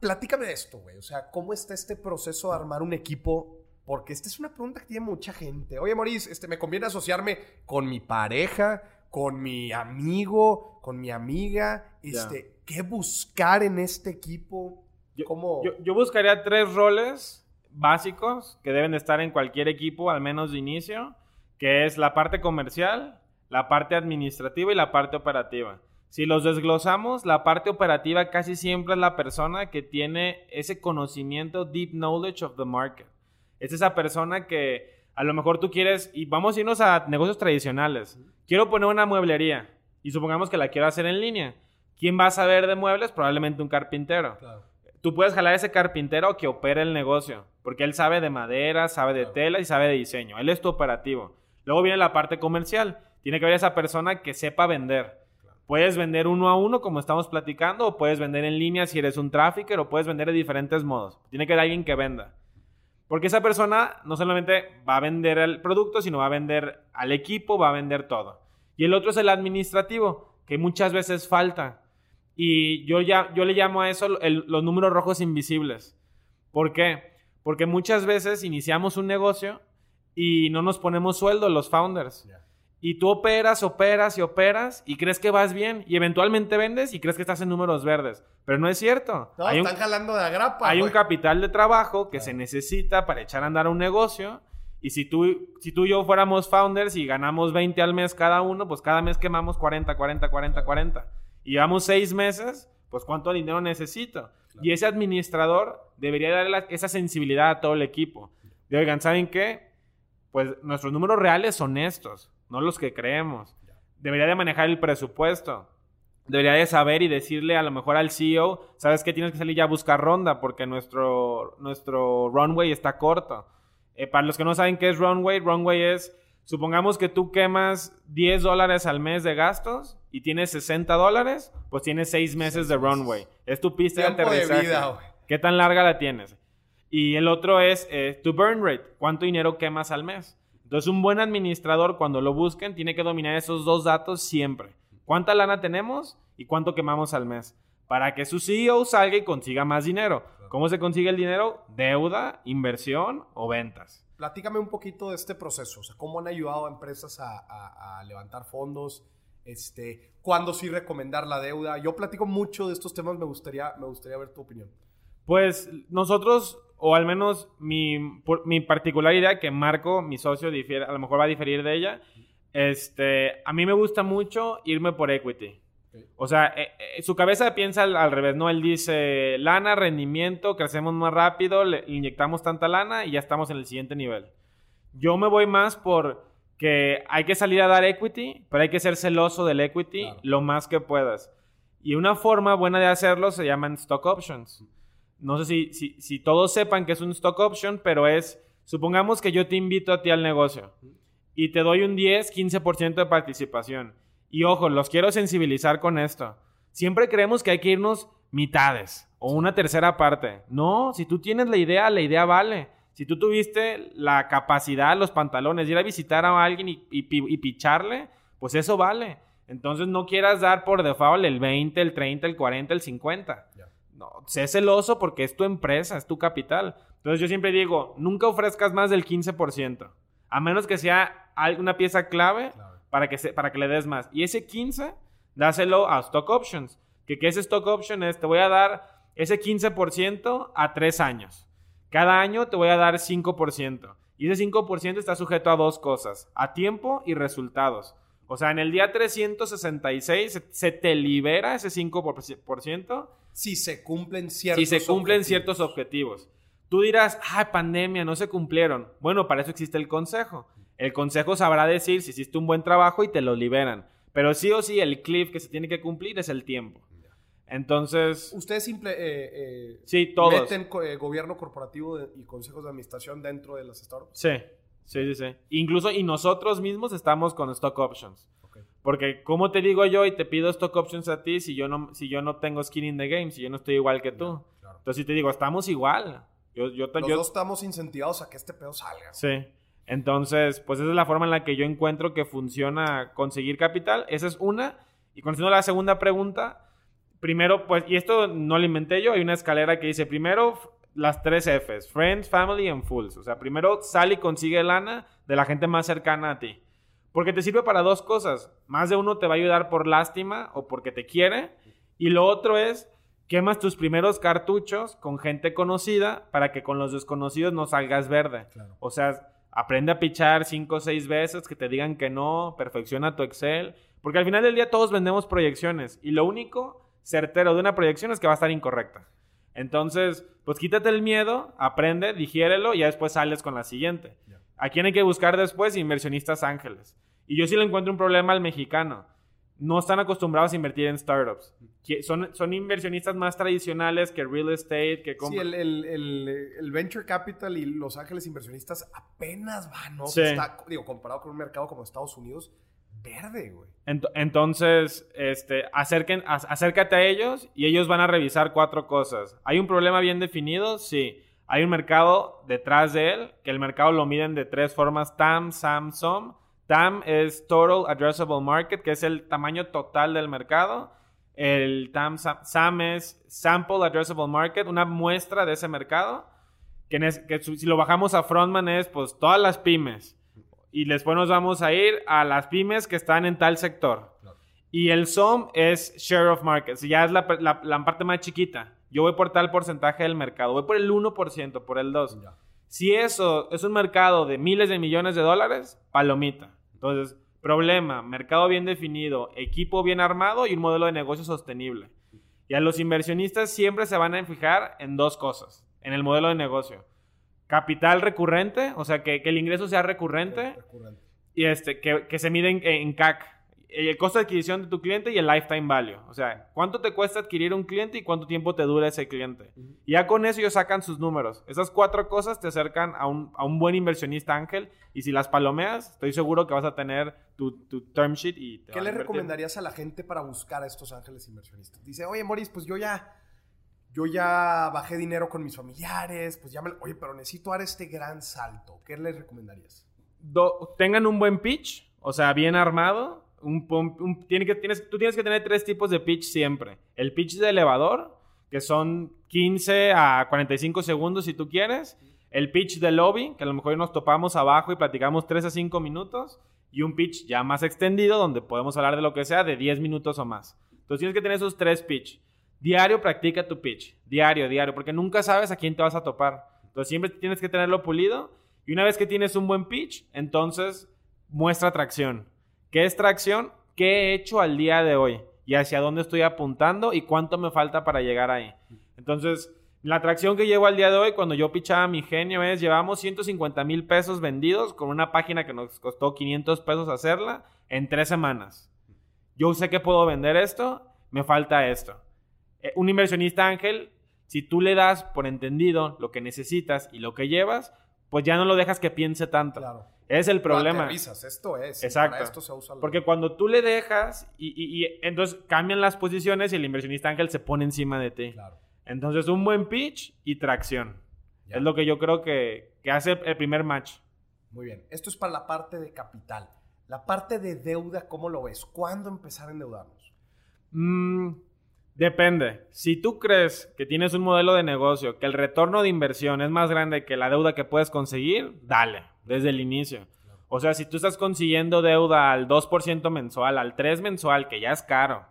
platícame de esto, güey. O sea, ¿cómo está este proceso de armar un equipo? Porque esta es una pregunta que tiene mucha gente. Oye, Maurice, este, ¿me conviene asociarme con mi pareja, con mi amigo, con mi amiga? Este, ¿Qué buscar en este equipo? ¿Cómo? yo buscaría tres roles básicos que deben estar en cualquier equipo, al menos de inicio, que es la parte comercial, la parte administrativa y la parte operativa. Si los desglosamos, la parte operativa casi siempre es la persona que tiene ese conocimiento, deep knowledge of the market. Es esa persona que a lo mejor tú quieres, y vamos a irnos a negocios tradicionales. Quiero poner una mueblería y supongamos que la quiero hacer en línea. ¿Quién va a saber de muebles? Probablemente un carpintero. Tú puedes jalar a ese carpintero que opere el negocio. Porque él sabe de madera, sabe de tela y sabe de diseño. Él es tu operativo. Luego viene la parte comercial. Tiene que haber esa persona que sepa vender. Puedes vender uno a uno, como estamos platicando, o puedes vender en línea si eres un trafficker, o puedes vender de diferentes modos. Tiene que haber alguien que venda. Porque esa persona no solamente va a vender el producto, sino va a vender al equipo, va a vender todo. Y el otro es el administrativo, que muchas veces falta. Y yo, ya, yo le llamo a eso los números rojos invisibles. ¿Por qué? Porque muchas veces iniciamos un negocio y no nos ponemos sueldo los founders. Y tú operas, operas y operas y crees que vas bien y eventualmente vendes y crees que estás en números verdes. Pero no es cierto. No, están jalando de agrapa. Hay un capital de trabajo que se necesita para echar a andar un negocio. Y si tú, si tú y yo fuéramos founders y ganamos 20 al mes cada uno, pues cada mes quemamos 40, 40, 40, 40. Y llevamos seis meses, pues ¿cuánto dinero necesito? Y ese administrador debería darle esa sensibilidad a todo el equipo. De, oigan, ¿saben qué? Pues nuestros números reales son estos, no los que creemos. Debería de manejar el presupuesto. Debería de saber y decirle a lo mejor al CEO, ¿sabes qué? Tienes que salir ya a buscar ronda porque nuestro, nuestro runway está corto. Eh, para los que no saben qué es runway, runway es Supongamos que tú quemas 10 dólares al mes de gastos y tienes 60 dólares, pues tienes 6 meses de runway. Es tu pista de aterrizaje. ¿Qué tan larga la tienes? Y el otro es eh, tu burn rate. ¿Cuánto dinero quemas al mes? Entonces un buen administrador, cuando lo busquen, tiene que dominar esos dos datos siempre. ¿Cuánta lana tenemos y cuánto quemamos al mes? Para que su CEO salga y consiga más dinero. ¿Cómo se consigue el dinero? Deuda, inversión o ventas. Platícame un poquito de este proceso, o sea, cómo han ayudado a empresas a, levantar fondos, este, cuándo sí recomendar la deuda. Yo platico mucho de estos temas, me gustaría, me gustaría ver tu opinión. Pues nosotros, o al menos mi, mi particular idea, que Marco, mi socio, difiere, a lo mejor va a diferir de ella, este, a mí me gusta mucho irme por equity. O sea, eh, eh, su cabeza piensa al, revés, ¿no? Él dice, lana, rendimiento, crecemos más rápido, le inyectamos tanta lana y ya estamos en el siguiente nivel. Yo me voy más por que hay que salir a dar equity, pero hay que ser celoso del equity lo más que puedas. Y una forma buena de hacerlo se llaman stock options. No sé si, si, todos sepan que es un stock option, pero es, supongamos que yo te invito a ti al negocio y te doy un 10, 15% de participación. Y ojo, los quiero sensibilizar con esto. Siempre creemos que hay que irnos mitades o una tercera parte. No, si tú tienes la idea, la idea vale. Si tú tuviste la capacidad, los pantalones, ir a visitar a alguien y, y, picharle, pues eso vale. Entonces no quieras dar por default el 20, el 30, el 40, el 50. No, sé celoso porque es tu empresa, es tu capital. Entonces yo siempre digo, nunca ofrezcas más del 15%. A menos que sea una pieza clave para, que para que le des más. Y ese 15, dáselo a stock options. Que, que ese stock option es, te voy a dar ese 15% a tres años. Cada año te voy a dar 5%. Y ese 5% está sujeto a dos cosas, a tiempo y resultados. O sea, en el día 366 se, te libera ese 5%. Si se cumplen ciertos Si se cumplen ciertos objetivos. Tú dirás, ay, pandemia, no se cumplieron. Bueno, para eso existe el consejo. El consejo sabrá decir si hiciste un buen trabajo y te lo liberan. Pero sí o sí, el cliff que se tiene que cumplir es el tiempo. Entonces. ¿Ustedes simple, eh, eh, sí, todos. meten eh, gobierno corporativo y consejos de administración dentro de las startups? Sí, sí, sí, sí. Incluso, y nosotros mismos estamos con stock options. Porque, ¿cómo te digo yo y te pido stock options a ti si yo no, si yo no tengo skin in the game, si yo no estoy igual que tú? Entonces, si te digo, estamos igual. Yo, yo, Los dos estamos incentivados a que este pedo salga. Sí. Entonces, pues esa es la forma en la que yo encuentro que funciona conseguir capital. Esa es una. Y conociendo la segunda pregunta, primero, pues, y esto no lo inventé yo, hay una escalera que dice, primero, las tres Fs, Friends, Family and Fools. O sea, primero sal y consigue lana de la gente más cercana a ti. Porque te sirve para dos cosas. Más de uno te va a ayudar por lástima o porque te quiere. Y lo otro es quemas tus primeros cartuchos con gente conocida para que con los desconocidos no salgas verde. O sea, aprende a pichar cinco o seis veces, que te digan que no, perfecciona tu Excel, porque al final del día todos vendemos proyecciones y lo único certero de una proyección es que va a estar incorrecta. Entonces, pues quítate el miedo, aprende, digiérelo y ya después sales con la siguiente. ¿A quién hay que buscar después? Inversionistas ángeles. Y yo sí le encuentro un problema al mexicano no están acostumbrados a invertir en startups. Son, son inversionistas más tradicionales que real estate, que Sí, el, venture capital y los ángeles inversionistas apenas van, ¿no? Está, digo, comparado con un mercado como Estados Unidos, verde, güey. entonces, este, acerquen, acércate a ellos y ellos van a revisar cuatro cosas. ¿Hay un problema bien definido? Sí. Hay un mercado detrás de él, que el mercado lo miden de tres formas, TAM, SAM, SOM TAM es Total Addressable Market, que es el tamaño total del mercado. El TAM SAM es Sample Addressable Market, una muestra de ese mercado. Que, si lo bajamos a Frontman es pues todas las pymes. Y después nos vamos a ir a las pymes que están en tal sector. Y el SOM es Share of Market, ya es la, parte más chiquita. Yo voy por tal porcentaje del mercado, voy por el 1%, por el 2%. Si eso es un mercado de miles de millones de dólares, palomita. Entonces, problema, mercado bien definido, equipo bien armado y un modelo de negocio sostenible. Y a los inversionistas siempre se van a fijar en dos cosas, en el modelo de negocio. Capital recurrente, o sea, que, el ingreso sea recurrente, y este, que, que se mide en CAC, el costo de adquisición de tu cliente y el lifetime value. O sea, cuánto te cuesta adquirir un cliente y cuánto tiempo te dura ese cliente. Y ya con eso ellos sacan sus números. Esas cuatro cosas te acercan a un, buen inversionista ángel y si las palomeas, estoy seguro que vas a tener tu, term sheet y... ¿Qué le recomendarías a la gente para buscar a estos ángeles inversionistas? Dice, oye, Moris, pues yo ya... Yo ya bajé dinero con mis familiares, pues ya me... Oye, pero necesito dar este gran salto. ¿Qué les recomendarías? tengan un buen pitch, o sea, bien armado. Un, tiene que, tienes, tú tienes que tener tres tipos de pitch siempre. El pitch de elevador, que son 15 a 45 segundos si tú quieres. El pitch de lobby, que a lo mejor nos topamos abajo y platicamos 3 a 5 minutos. Y un pitch ya más extendido, donde podemos hablar de lo que sea, de 10 minutos o más. Entonces tienes que tener esos tres pitch. Diario practica tu pitch. Diario, diario, porque nunca sabes a quién te vas a topar. Entonces siempre tienes que tenerlo pulido. Y una vez que tienes un buen pitch, entonces muestra tracción. ¿Qué es tracción? ¿Qué he hecho al día de hoy? Y hacia dónde estoy apuntando y cuánto me falta para llegar ahí. Entonces, la atracción que llevo al día de hoy, cuando yo pichaba mi genio, es llevamos 150 mil pesos vendidos con una página que nos costó 500 pesos hacerla en tres semanas. Yo sé que puedo vender esto, me falta esto. Eh, un inversionista ángel, si tú le das por entendido lo que necesitas y lo que llevas, pues ya no lo dejas que piense tanto. Claro. Es el problema. esto es. Exacto. esto se usa Porque cuando tú le dejas y, y, entonces cambian las posiciones y el inversionista ángel se pone encima de ti. Claro. Entonces, un buen pitch y tracción. Es lo que yo creo que, hace el primer match. Muy bien. Esto es para la parte de capital. La parte de deuda, ¿cómo lo ves? ¿Cuándo empezar a endeudarnos? Mm, depende. Si tú crees que tienes un modelo de negocio, que el retorno de inversión es más grande que la deuda que puedes conseguir, dale, desde el inicio. O sea, si tú estás consiguiendo deuda al 2% mensual, al 3% mensual, que ya es caro,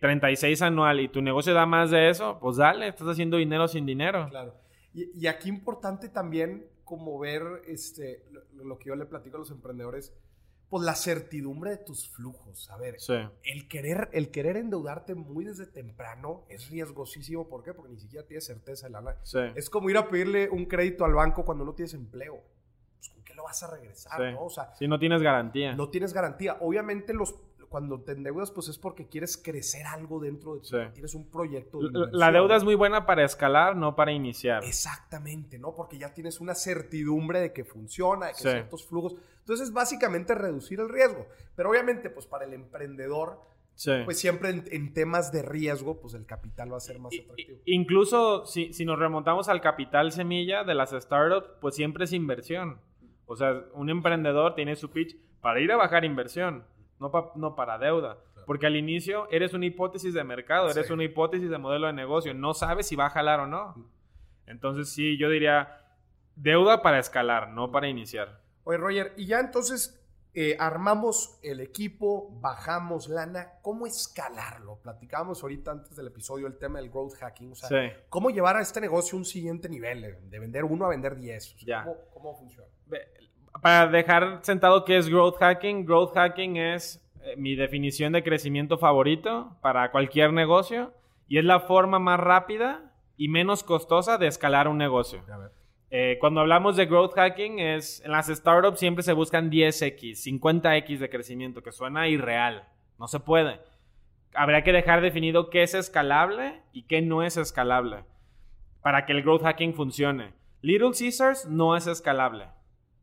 36 eh, anual y tu negocio da más de eso, pues dale, estás haciendo dinero sin dinero. Claro. Y, aquí importante también como ver este, lo, que yo le platico a los emprendedores, pues la certidumbre de tus flujos. A ver, el, querer, el querer endeudarte muy desde temprano es riesgosísimo. ¿Por qué? Porque ni siquiera tienes certeza de la Es como ir a pedirle un crédito al banco cuando no tienes empleo. Pues, ¿Con qué lo vas a regresar? ¿no? O sea, si no tienes garantía. No tienes garantía. Obviamente los cuando te endeudas, pues es porque quieres crecer algo dentro de ti. Tienes un proyecto. la deuda es muy buena para escalar, no para iniciar. Exactamente, ¿no? Porque ya tienes una certidumbre de que funciona, de que ciertos flujos. Entonces, básicamente reducir el riesgo. Pero obviamente, pues para el emprendedor, pues siempre en, temas de riesgo, pues el capital va a ser más atractivo. incluso si, si nos remontamos al capital semilla de las startups, pues siempre es inversión. O sea, un emprendedor tiene su pitch para ir a bajar inversión no, para deuda. Porque al inicio eres una hipótesis de mercado, eres una hipótesis de modelo de negocio, no sabes si va a jalar o no. Entonces sí, yo diría deuda para escalar, no para iniciar. Oye, Roger, y ya entonces eh, armamos el equipo, bajamos lana, ¿cómo escalarlo? Platicábamos ahorita antes del episodio el tema del growth hacking, o sea, ¿cómo llevar a este negocio a un siguiente nivel, de vender uno a vender diez? ¿cómo, ¿cómo, funciona? Para dejar sentado qué es growth hacking, growth hacking es eh, mi definición de crecimiento favorito para cualquier negocio y es la forma más rápida y menos costosa de escalar un negocio. Eh, cuando hablamos de growth hacking, es en las startups siempre se buscan 10x, 50x de crecimiento, que suena irreal. No se puede. Habría que dejar definido qué es escalable y qué no es escalable para que el growth hacking funcione. Little Caesars no es escalable.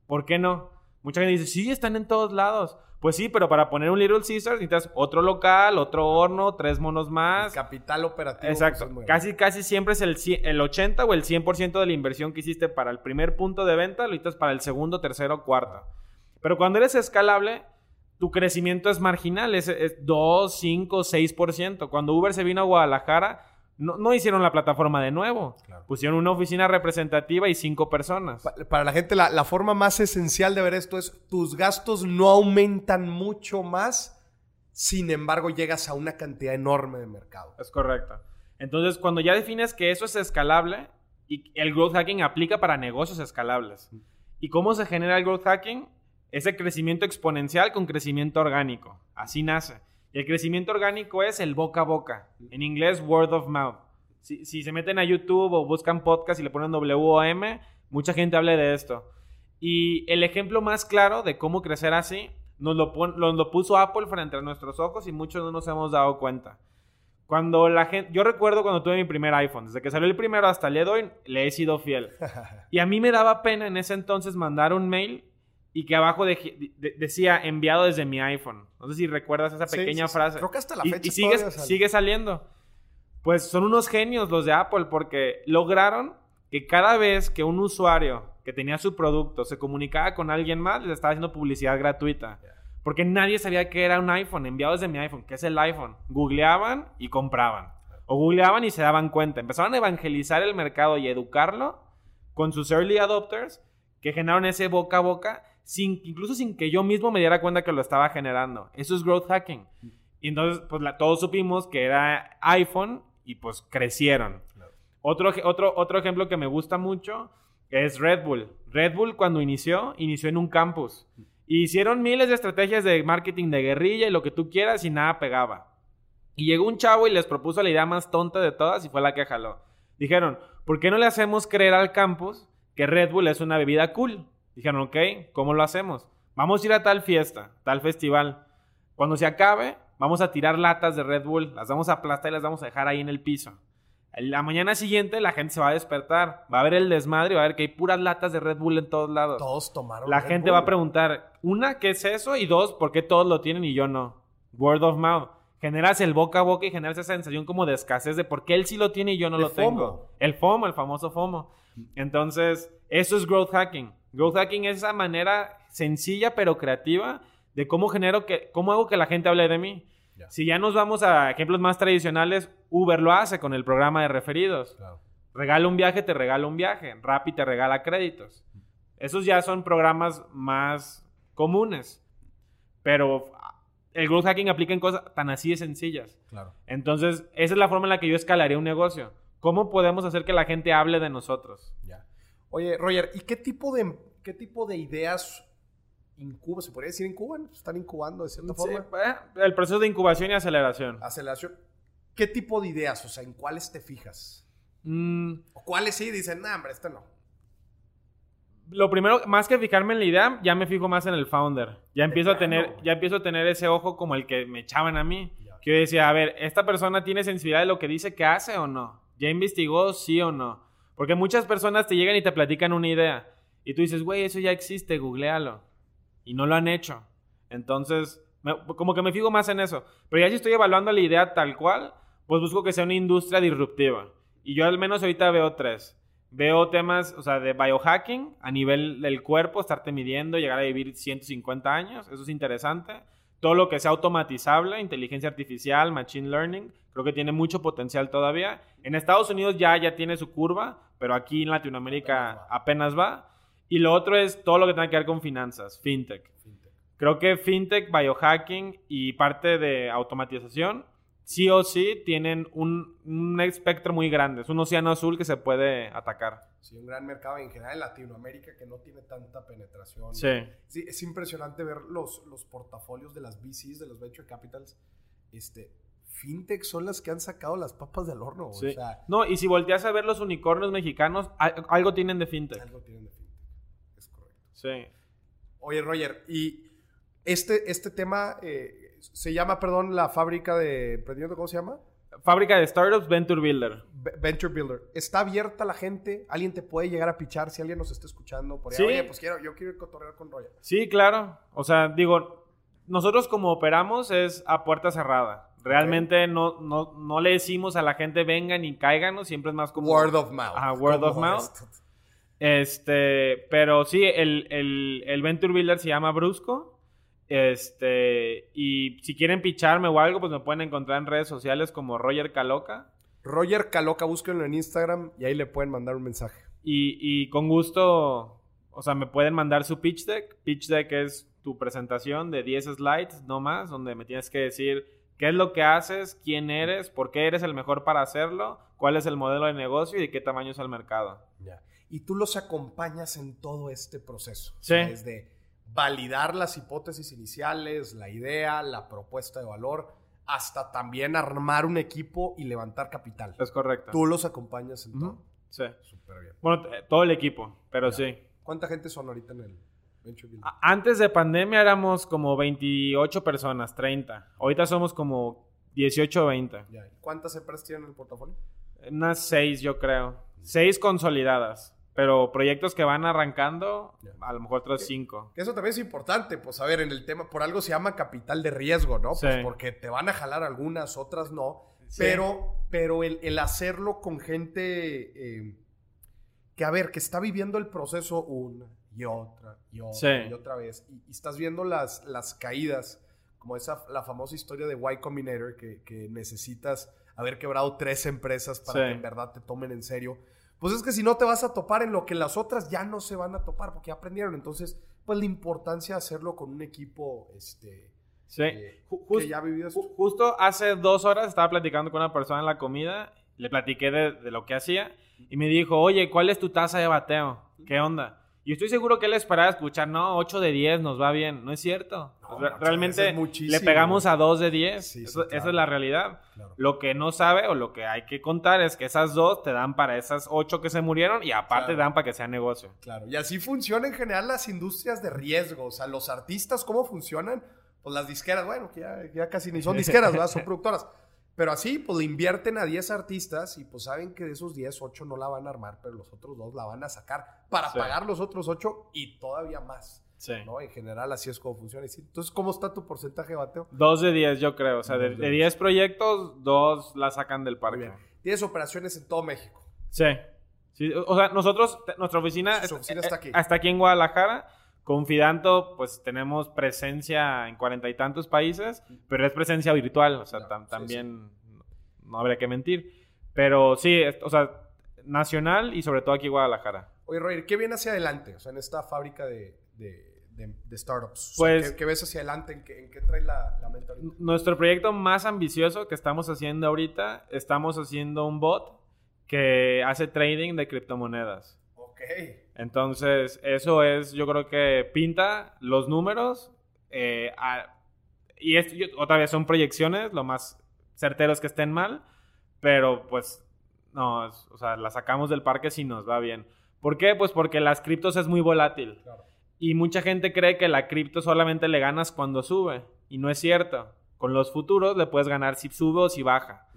¿Por qué no? Mucha gente dice, sí, están en todos lados. Pues sí, pero para poner un Little Caesar necesitas otro local, otro horno, tres monos más. capital operativo. Pues, Exacto. casi, casi siempre es el, el 80 o el 100% de la inversión que hiciste para el primer punto de venta, lo necesitas para el segundo, tercero, cuarto. Pero cuando eres escalable, tu crecimiento es marginal, es, es 2, 5, 6%. Cuando Uber se vino a Guadalajara, no, hicieron la plataforma de nuevo. Pusieron una oficina representativa y cinco personas. para la gente, la, forma más esencial de ver esto es tus gastos no aumentan mucho más, sin embargo llegas a una cantidad enorme de mercado. Es correcto. Entonces, cuando ya defines que eso es escalable y el growth hacking aplica para negocios escalables. ¿Y cómo se genera el growth hacking? Ese crecimiento exponencial con crecimiento orgánico. Así nace. El crecimiento orgánico es el boca a boca. En inglés, word of mouth. Si, se meten a YouTube o buscan podcast y le ponen WOM, mucha gente habla de esto. Y el ejemplo más claro de cómo crecer así nos lo, lo puso Apple frente a nuestros ojos y muchos no nos hemos dado cuenta. Cuando la gente, yo recuerdo cuando tuve mi primer iPhone, desde que salió el primero hasta el día de hoy, le he sido fiel. Y a mí me daba pena en ese entonces mandar un mail y que abajo decía enviado desde mi iPhone. No sé si recuerdas esa pequeña frase. Creo que hasta la fecha. Y, sigue, saliendo. Pues son unos genios los de Apple porque lograron que cada vez que un usuario que tenía su producto, se comunicaba con alguien más, les estaba haciendo publicidad gratuita. Porque nadie sabía que era un iPhone, enviado desde mi iPhone, que es el iPhone. Googleaban y compraban. O googleaban y se daban cuenta. Empezaron a evangelizar el mercado y educarlo con sus early adopters que generaron ese boca a boca, sin, incluso sin que yo mismo me diera cuenta que lo estaba generando. Eso es growth hacking. Y entonces, pues todos supimos que era iPhone y pues crecieron. Otro, otro, otro ejemplo que me gusta mucho es Red Bull. Red Bull cuando inició, inició en un campus. Hicieron miles de estrategias de marketing de guerrilla y lo que tú quieras y nada pegaba. Y llegó un chavo y les propuso la idea más tonta de todas y fue la que jaló. Dijeron, ¿por qué no le hacemos creer al campus que Red Bull es una bebida cool? Dijeron, ok, ¿cómo lo hacemos? Vamos a ir a tal fiesta, tal festival. Cuando se acabe, vamos a tirar latas de Red Bull, las vamos a aplastar y las vamos a dejar ahí en el piso. La mañana siguiente la gente se va a despertar, va a ver el desmadre, va a ver que hay puras latas de Red Bull en todos lados. Todos tomaron. La gente va a preguntar, una, ¿qué es eso? Y dos, ¿por qué todos lo tienen y yo no? Word of mouth. Generas el boca a boca y generas esa sensación como de escasez de por qué él sí lo tiene y yo no lo tengo. El FOMO, el famoso FOMO. Entonces, eso es growth hacking. Growth hacking es esa manera sencilla pero creativa de cómo genero que, cómo hago que la gente hable de mí. Si ya nos vamos a ejemplos más tradicionales, Uber lo hace con el programa de referidos. Regala un viaje, te regala un viaje. Rappi te regala créditos. Esos ya son programas más comunes. Pero el growth hacking aplica en cosas tan así de sencillas. Claro. Entonces, esa es la forma en la que yo escalaría un negocio. ¿Cómo podemos hacer que la gente hable de nosotros? Ya. Oye, Roger, ¿y qué tipo de, qué tipo de ideas incuba, se podría decir incuban, están incubando de cierta forma. Eh, el proceso de incubación y aceleración. Aceleración. ¿Qué tipo de ideas? O sea, ¿en cuáles te fijas? Mm. ¿O cuáles sí dicen, no, hombre, esto no? Lo primero, más que fijarme en la idea, ya me fijo más en el founder. Ya empiezo a tener, ya empiezo a tener ese ojo como el que me echaban a mí. Que yo decía, a ver, ¿esta persona tiene sensibilidad de lo que dice que hace o no? ¿Ya investigó sí o no? Porque muchas personas te llegan y te platican una idea. Y tú dices, güey, eso ya existe, googlealo y no lo han hecho. Entonces, como que me fijo más en eso. Pero ya si estoy evaluando la idea tal cual, pues busco que sea una industria disruptiva. Y yo al menos ahorita veo tres. Veo temas, o sea, de biohacking a nivel del cuerpo, estarte midiendo, llegar a vivir 150 años, eso es interesante. Todo lo que sea automatizable, inteligencia artificial, machine learning, creo que tiene mucho potencial todavía. En Estados Unidos ya, ya tiene su curva, pero aquí en Latinoamérica apenas va. Y lo otro es todo lo que tenga que ver con finanzas, fintech. Creo que fintech, biohacking y parte de automatización, sí o sí, tienen un, espectro muy grande. Es un océano azul que se puede atacar. Sí, un gran mercado en general en Latinoamérica que no tiene tanta penetración. Sí. sí es impresionante ver los, los portafolios de las VCs, de los venture capitals. Este, fintech son las que han sacado las papas del horno. Sí. no, y si volteas a ver los unicornios mexicanos, algo tienen de fintech. Algo tienen de fintech. Sí. Oye, Roger, y este, este tema eh, se llama, perdón, la fábrica de emprendimiento, ¿cómo se llama? Fábrica de Startups Venture Builder. Venture Builder. ¿Está abierta la gente? ¿Alguien te puede llegar a pichar si alguien nos está escuchando? Por ahí? Sí. Oye, pues quiero, yo quiero cotorrear con Roger. Sí, claro. O sea, digo, nosotros como operamos es a puerta cerrada. Realmente no, no, no le decimos a la gente vengan y cáiganos, siempre es más como... Word of mouth. Ajá, word of mouth. Este, pero sí, el, el, Venture Builder se llama Brusco. Este, y si quieren picharme o algo, pues me pueden encontrar en redes sociales como Roger Caloca. Roger Caloca, búsquenlo en Instagram y ahí le pueden mandar un mensaje. Y, y con gusto, o sea, me pueden mandar su pitch deck. Pitch deck es tu presentación de 10 slides, no más, donde me tienes que decir qué es lo que haces, quién eres, por qué eres el mejor para hacerlo, cuál es el modelo de negocio y de qué tamaño es el mercado. Ya y tú los acompañas en todo este proceso. Sí. desde validar las hipótesis iniciales, la idea, la propuesta de valor, hasta también armar un equipo y levantar capital. Es correcto. Tú los acompañas en todo. Sí. Súper bien. Bueno, todo el equipo, pero sí. ¿Cuánta gente son ahorita en el? Antes de pandemia éramos como 28 personas, 30. Ahorita somos como 18 o 20. ¿Cuántas empresas tienen en el portafolio? Unas 6, yo creo. 6 consolidadas. Pero proyectos que van arrancando, a lo mejor otros cinco. Eso también es importante, pues a ver, en el tema, por algo se llama capital de riesgo, ¿no? Pues porque te van a jalar algunas, otras no. Pero, pero el, hacerlo con gente eh, que a ver, que está viviendo el proceso una y otra y otra y otra vez. Y, estás viendo las, las caídas, como esa, la famosa historia de Y Combinator, que, que necesitas haber quebrado tres empresas para que en verdad te tomen en serio. Pues es que si no te vas a topar en lo que las otras ya no se van a topar porque ya aprendieron. Entonces, pues la importancia de hacerlo con un equipo, este... Sí, que ya vivido justo hace dos horas estaba platicando con una persona en la comida, le platiqué de, de lo que hacía y me dijo, oye, ¿cuál es tu tasa de bateo? ¿Qué onda? Y estoy seguro que él esperaba escuchar, no, 8 de 10 nos va bien. No es cierto. Realmente le pegamos a 2 de 10. Esa es la realidad. Lo que no sabe o lo que hay que contar es que esas dos te dan para esas 8 que se murieron y aparte dan para que sea negocio. Claro. Y así funciona en general las industrias de riesgo. O sea, los artistas, ¿cómo funcionan? Pues las disqueras, bueno, que ya, ya casi ni son disqueras, ¿verdad? Son productoras. Pero así, pues le invierten a 10 artistas y pues saben que de esos 10, 8 no la van a armar, pero los otros dos la van a sacar para pagar los otros 8 y todavía más. Sí. ¿no? En general, así es como funciona. Entonces, ¿cómo está tu porcentaje de bateo? 2 de 10, yo creo. O sea, de, 10 proyectos, 2 la sacan del parque. Tienes operaciones en todo México. Sí. sí. O sea, nosotros, nuestra oficina, oficina está aquí. Hasta aquí en Guadalajara. Confidanto, pues tenemos presencia en cuarenta y tantos países, pero es presencia virtual, o sea, también no habría que mentir. Pero sí, o sea, nacional y sobre todo aquí en Guadalajara. Oye, Roger, ¿qué viene hacia adelante? O sea, en esta fábrica de, startups. Pues, ¿qué, ves hacia adelante? ¿En qué, trae la, la mente Nuestro proyecto más ambicioso que estamos haciendo ahorita, estamos haciendo un bot que hace trading de criptomonedas. Ok. Entonces, eso es, yo creo que pinta los números. Eh, y otra vez son proyecciones, lo más certero es que estén mal, pero pues no, o sea, la sacamos del parque si nos va bien. ¿Por qué? Pues porque las criptos es muy volátil. Y mucha gente cree que la cripto solamente le ganas cuando sube. Y no es cierto. Con los futuros le puedes ganar si sube o si baja.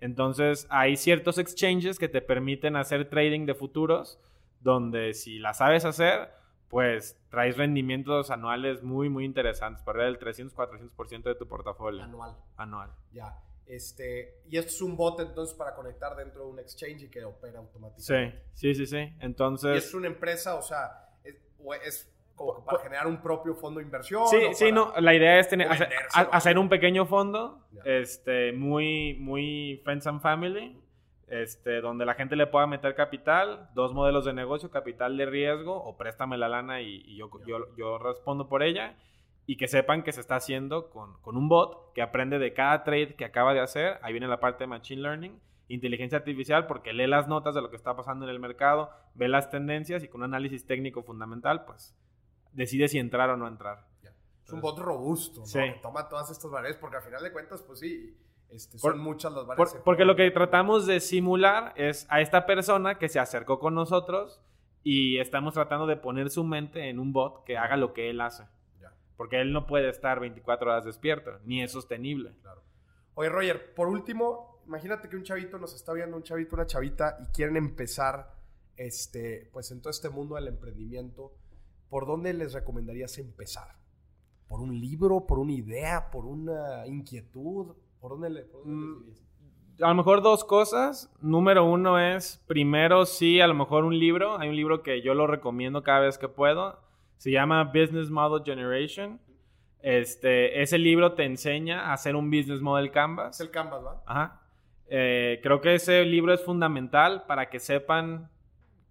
Entonces hay ciertos exchanges que te permiten hacer trading de futuros donde si la sabes hacer, pues traes rendimientos anuales muy, muy interesantes, por del 300, 400% de tu portafolio. Anual. Anual. Ya. Este, y esto es un bot entonces para conectar dentro de un exchange y que opera automáticamente. Sí, sí, sí, sí. Entonces... ¿Y es una empresa, o sea, es, como para generar un propio fondo de inversión? Sí, sí, no. La idea es tener, hacer, un pequeño fondo, este, muy, muy friends and family este, donde la gente le pueda meter capital, dos modelos de negocio, capital de riesgo o préstame la lana y, yo, yo, respondo por ella y que sepan que se está haciendo con, un bot que aprende de cada trade que acaba de hacer. Ahí viene la parte de Machine Learning, inteligencia artificial, porque lee las notas de lo que está pasando en el mercado, ve las tendencias y con un análisis técnico fundamental, pues decide si entrar o no entrar. Es un bot robusto, ¿no? que toma todas estas variables, porque al final de cuentas, pues sí, este, son muchas las variables. porque lo que tratamos de simular es a esta persona que se acercó con nosotros y estamos tratando de poner su mente en un bot que haga lo que él hace. Porque él no puede estar 24 horas despierto, ni es sostenible. Claro. Oye, Roger, por último, imagínate que un chavito nos está viendo, un chavito, una chavita, y quieren empezar este, pues en todo este mundo del emprendimiento. ¿Por dónde les recomendarías empezar? ¿Por un libro? ¿Por una idea? ¿Por una inquietud? ¿Por dónde le, mm, A lo mejor dos cosas. Número uno es, primero sí, a lo mejor un libro. Hay un libro que yo lo recomiendo cada vez que puedo. Se llama Business Model Generation. Este, ese libro te enseña a hacer un business model canvas. Es el canvas, ¿va? Ajá. Eh, creo que ese libro es fundamental para que sepan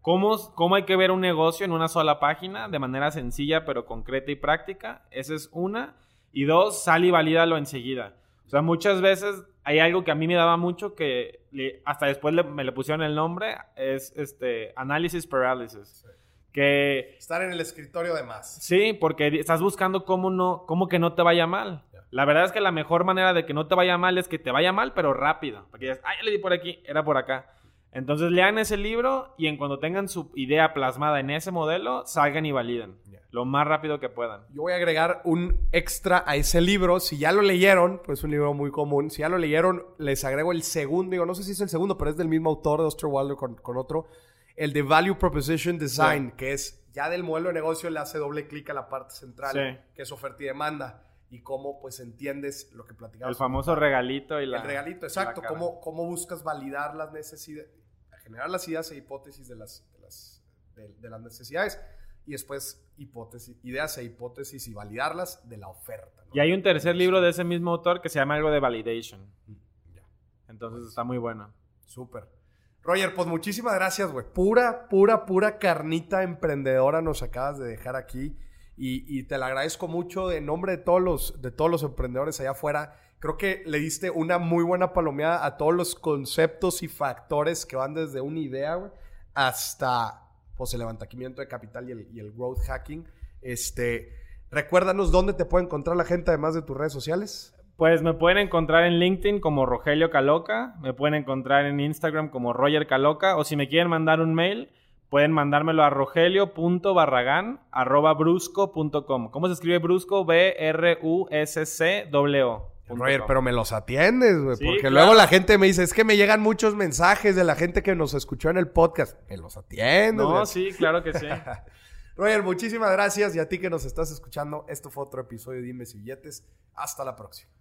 cómo, cómo hay que ver un negocio en una sola página de manera sencilla pero concreta y práctica. Esa es una. Y dos, sal y valídalo enseguida. O sea, muchas veces hay algo que a mí me daba mucho que hasta después me le pusieron el nombre, es este análisis paralysis. Que, Estar en el escritorio de más. Sí, porque estás buscando cómo, no, cómo que no te vaya mal. La verdad es que la mejor manera de que no te vaya mal es que te vaya mal, pero rápido. Porque dices, ay, ya le di por aquí, era por acá. Entonces lean ese libro y en cuando tengan su idea plasmada en ese modelo, salgan y validen lo más rápido que puedan. Yo voy a agregar un extra a ese libro. Si ya lo leyeron, pues es un libro muy común. Si ya lo leyeron, les agrego el segundo. Digo, no sé si es el segundo, pero es del mismo autor de Osterwalder con, con otro. El de Value Proposition Design, que es ya del modelo de negocio, le hace doble clic a la parte central, que es oferta y demanda. Y cómo, pues, entiendes lo que platicamos. El famoso regalito y la... El regalito, exacto. Cómo, cómo buscas validar las necesidades, generar las ideas e hipótesis de las, de las de, las necesidades. Y después hipótesis, ideas e hipótesis y validarlas de la oferta. Y hay un tercer libro de ese mismo autor que se llama algo de validation. Mm, Entonces está muy bueno. Súper. Roger, pues muchísimas gracias, güey. Pura, pura, pura carnita emprendedora nos acabas de dejar aquí. Y, te la agradezco mucho en nombre de todos los, de todos los emprendedores allá afuera. Creo que le diste una muy buena palomeada a todos los conceptos y factores que van desde una idea, güey, hasta pues, el levantamiento de capital y el, el growth hacking. Este, recuérdanos dónde te puede encontrar la gente además de tus redes sociales. Pues me pueden encontrar en LinkedIn como Rogelio Caloca, me pueden encontrar en Instagram como Roger Caloca, o si me quieren mandar un mail, pueden mandármelo a rogelio.barragán.brusco.com. ¿Cómo se escribe brusco? B-R-U-S-C-W. Roger, pero me los atiendes, güey. porque luego la gente me dice, es que me llegan muchos mensajes de la gente que nos escuchó en el podcast. Me los atiendes. No, sí, claro que sí. Roger, muchísimas gracias. Y a ti que nos estás escuchando, esto fue otro episodio de Dime si Billetes. Hasta la próxima.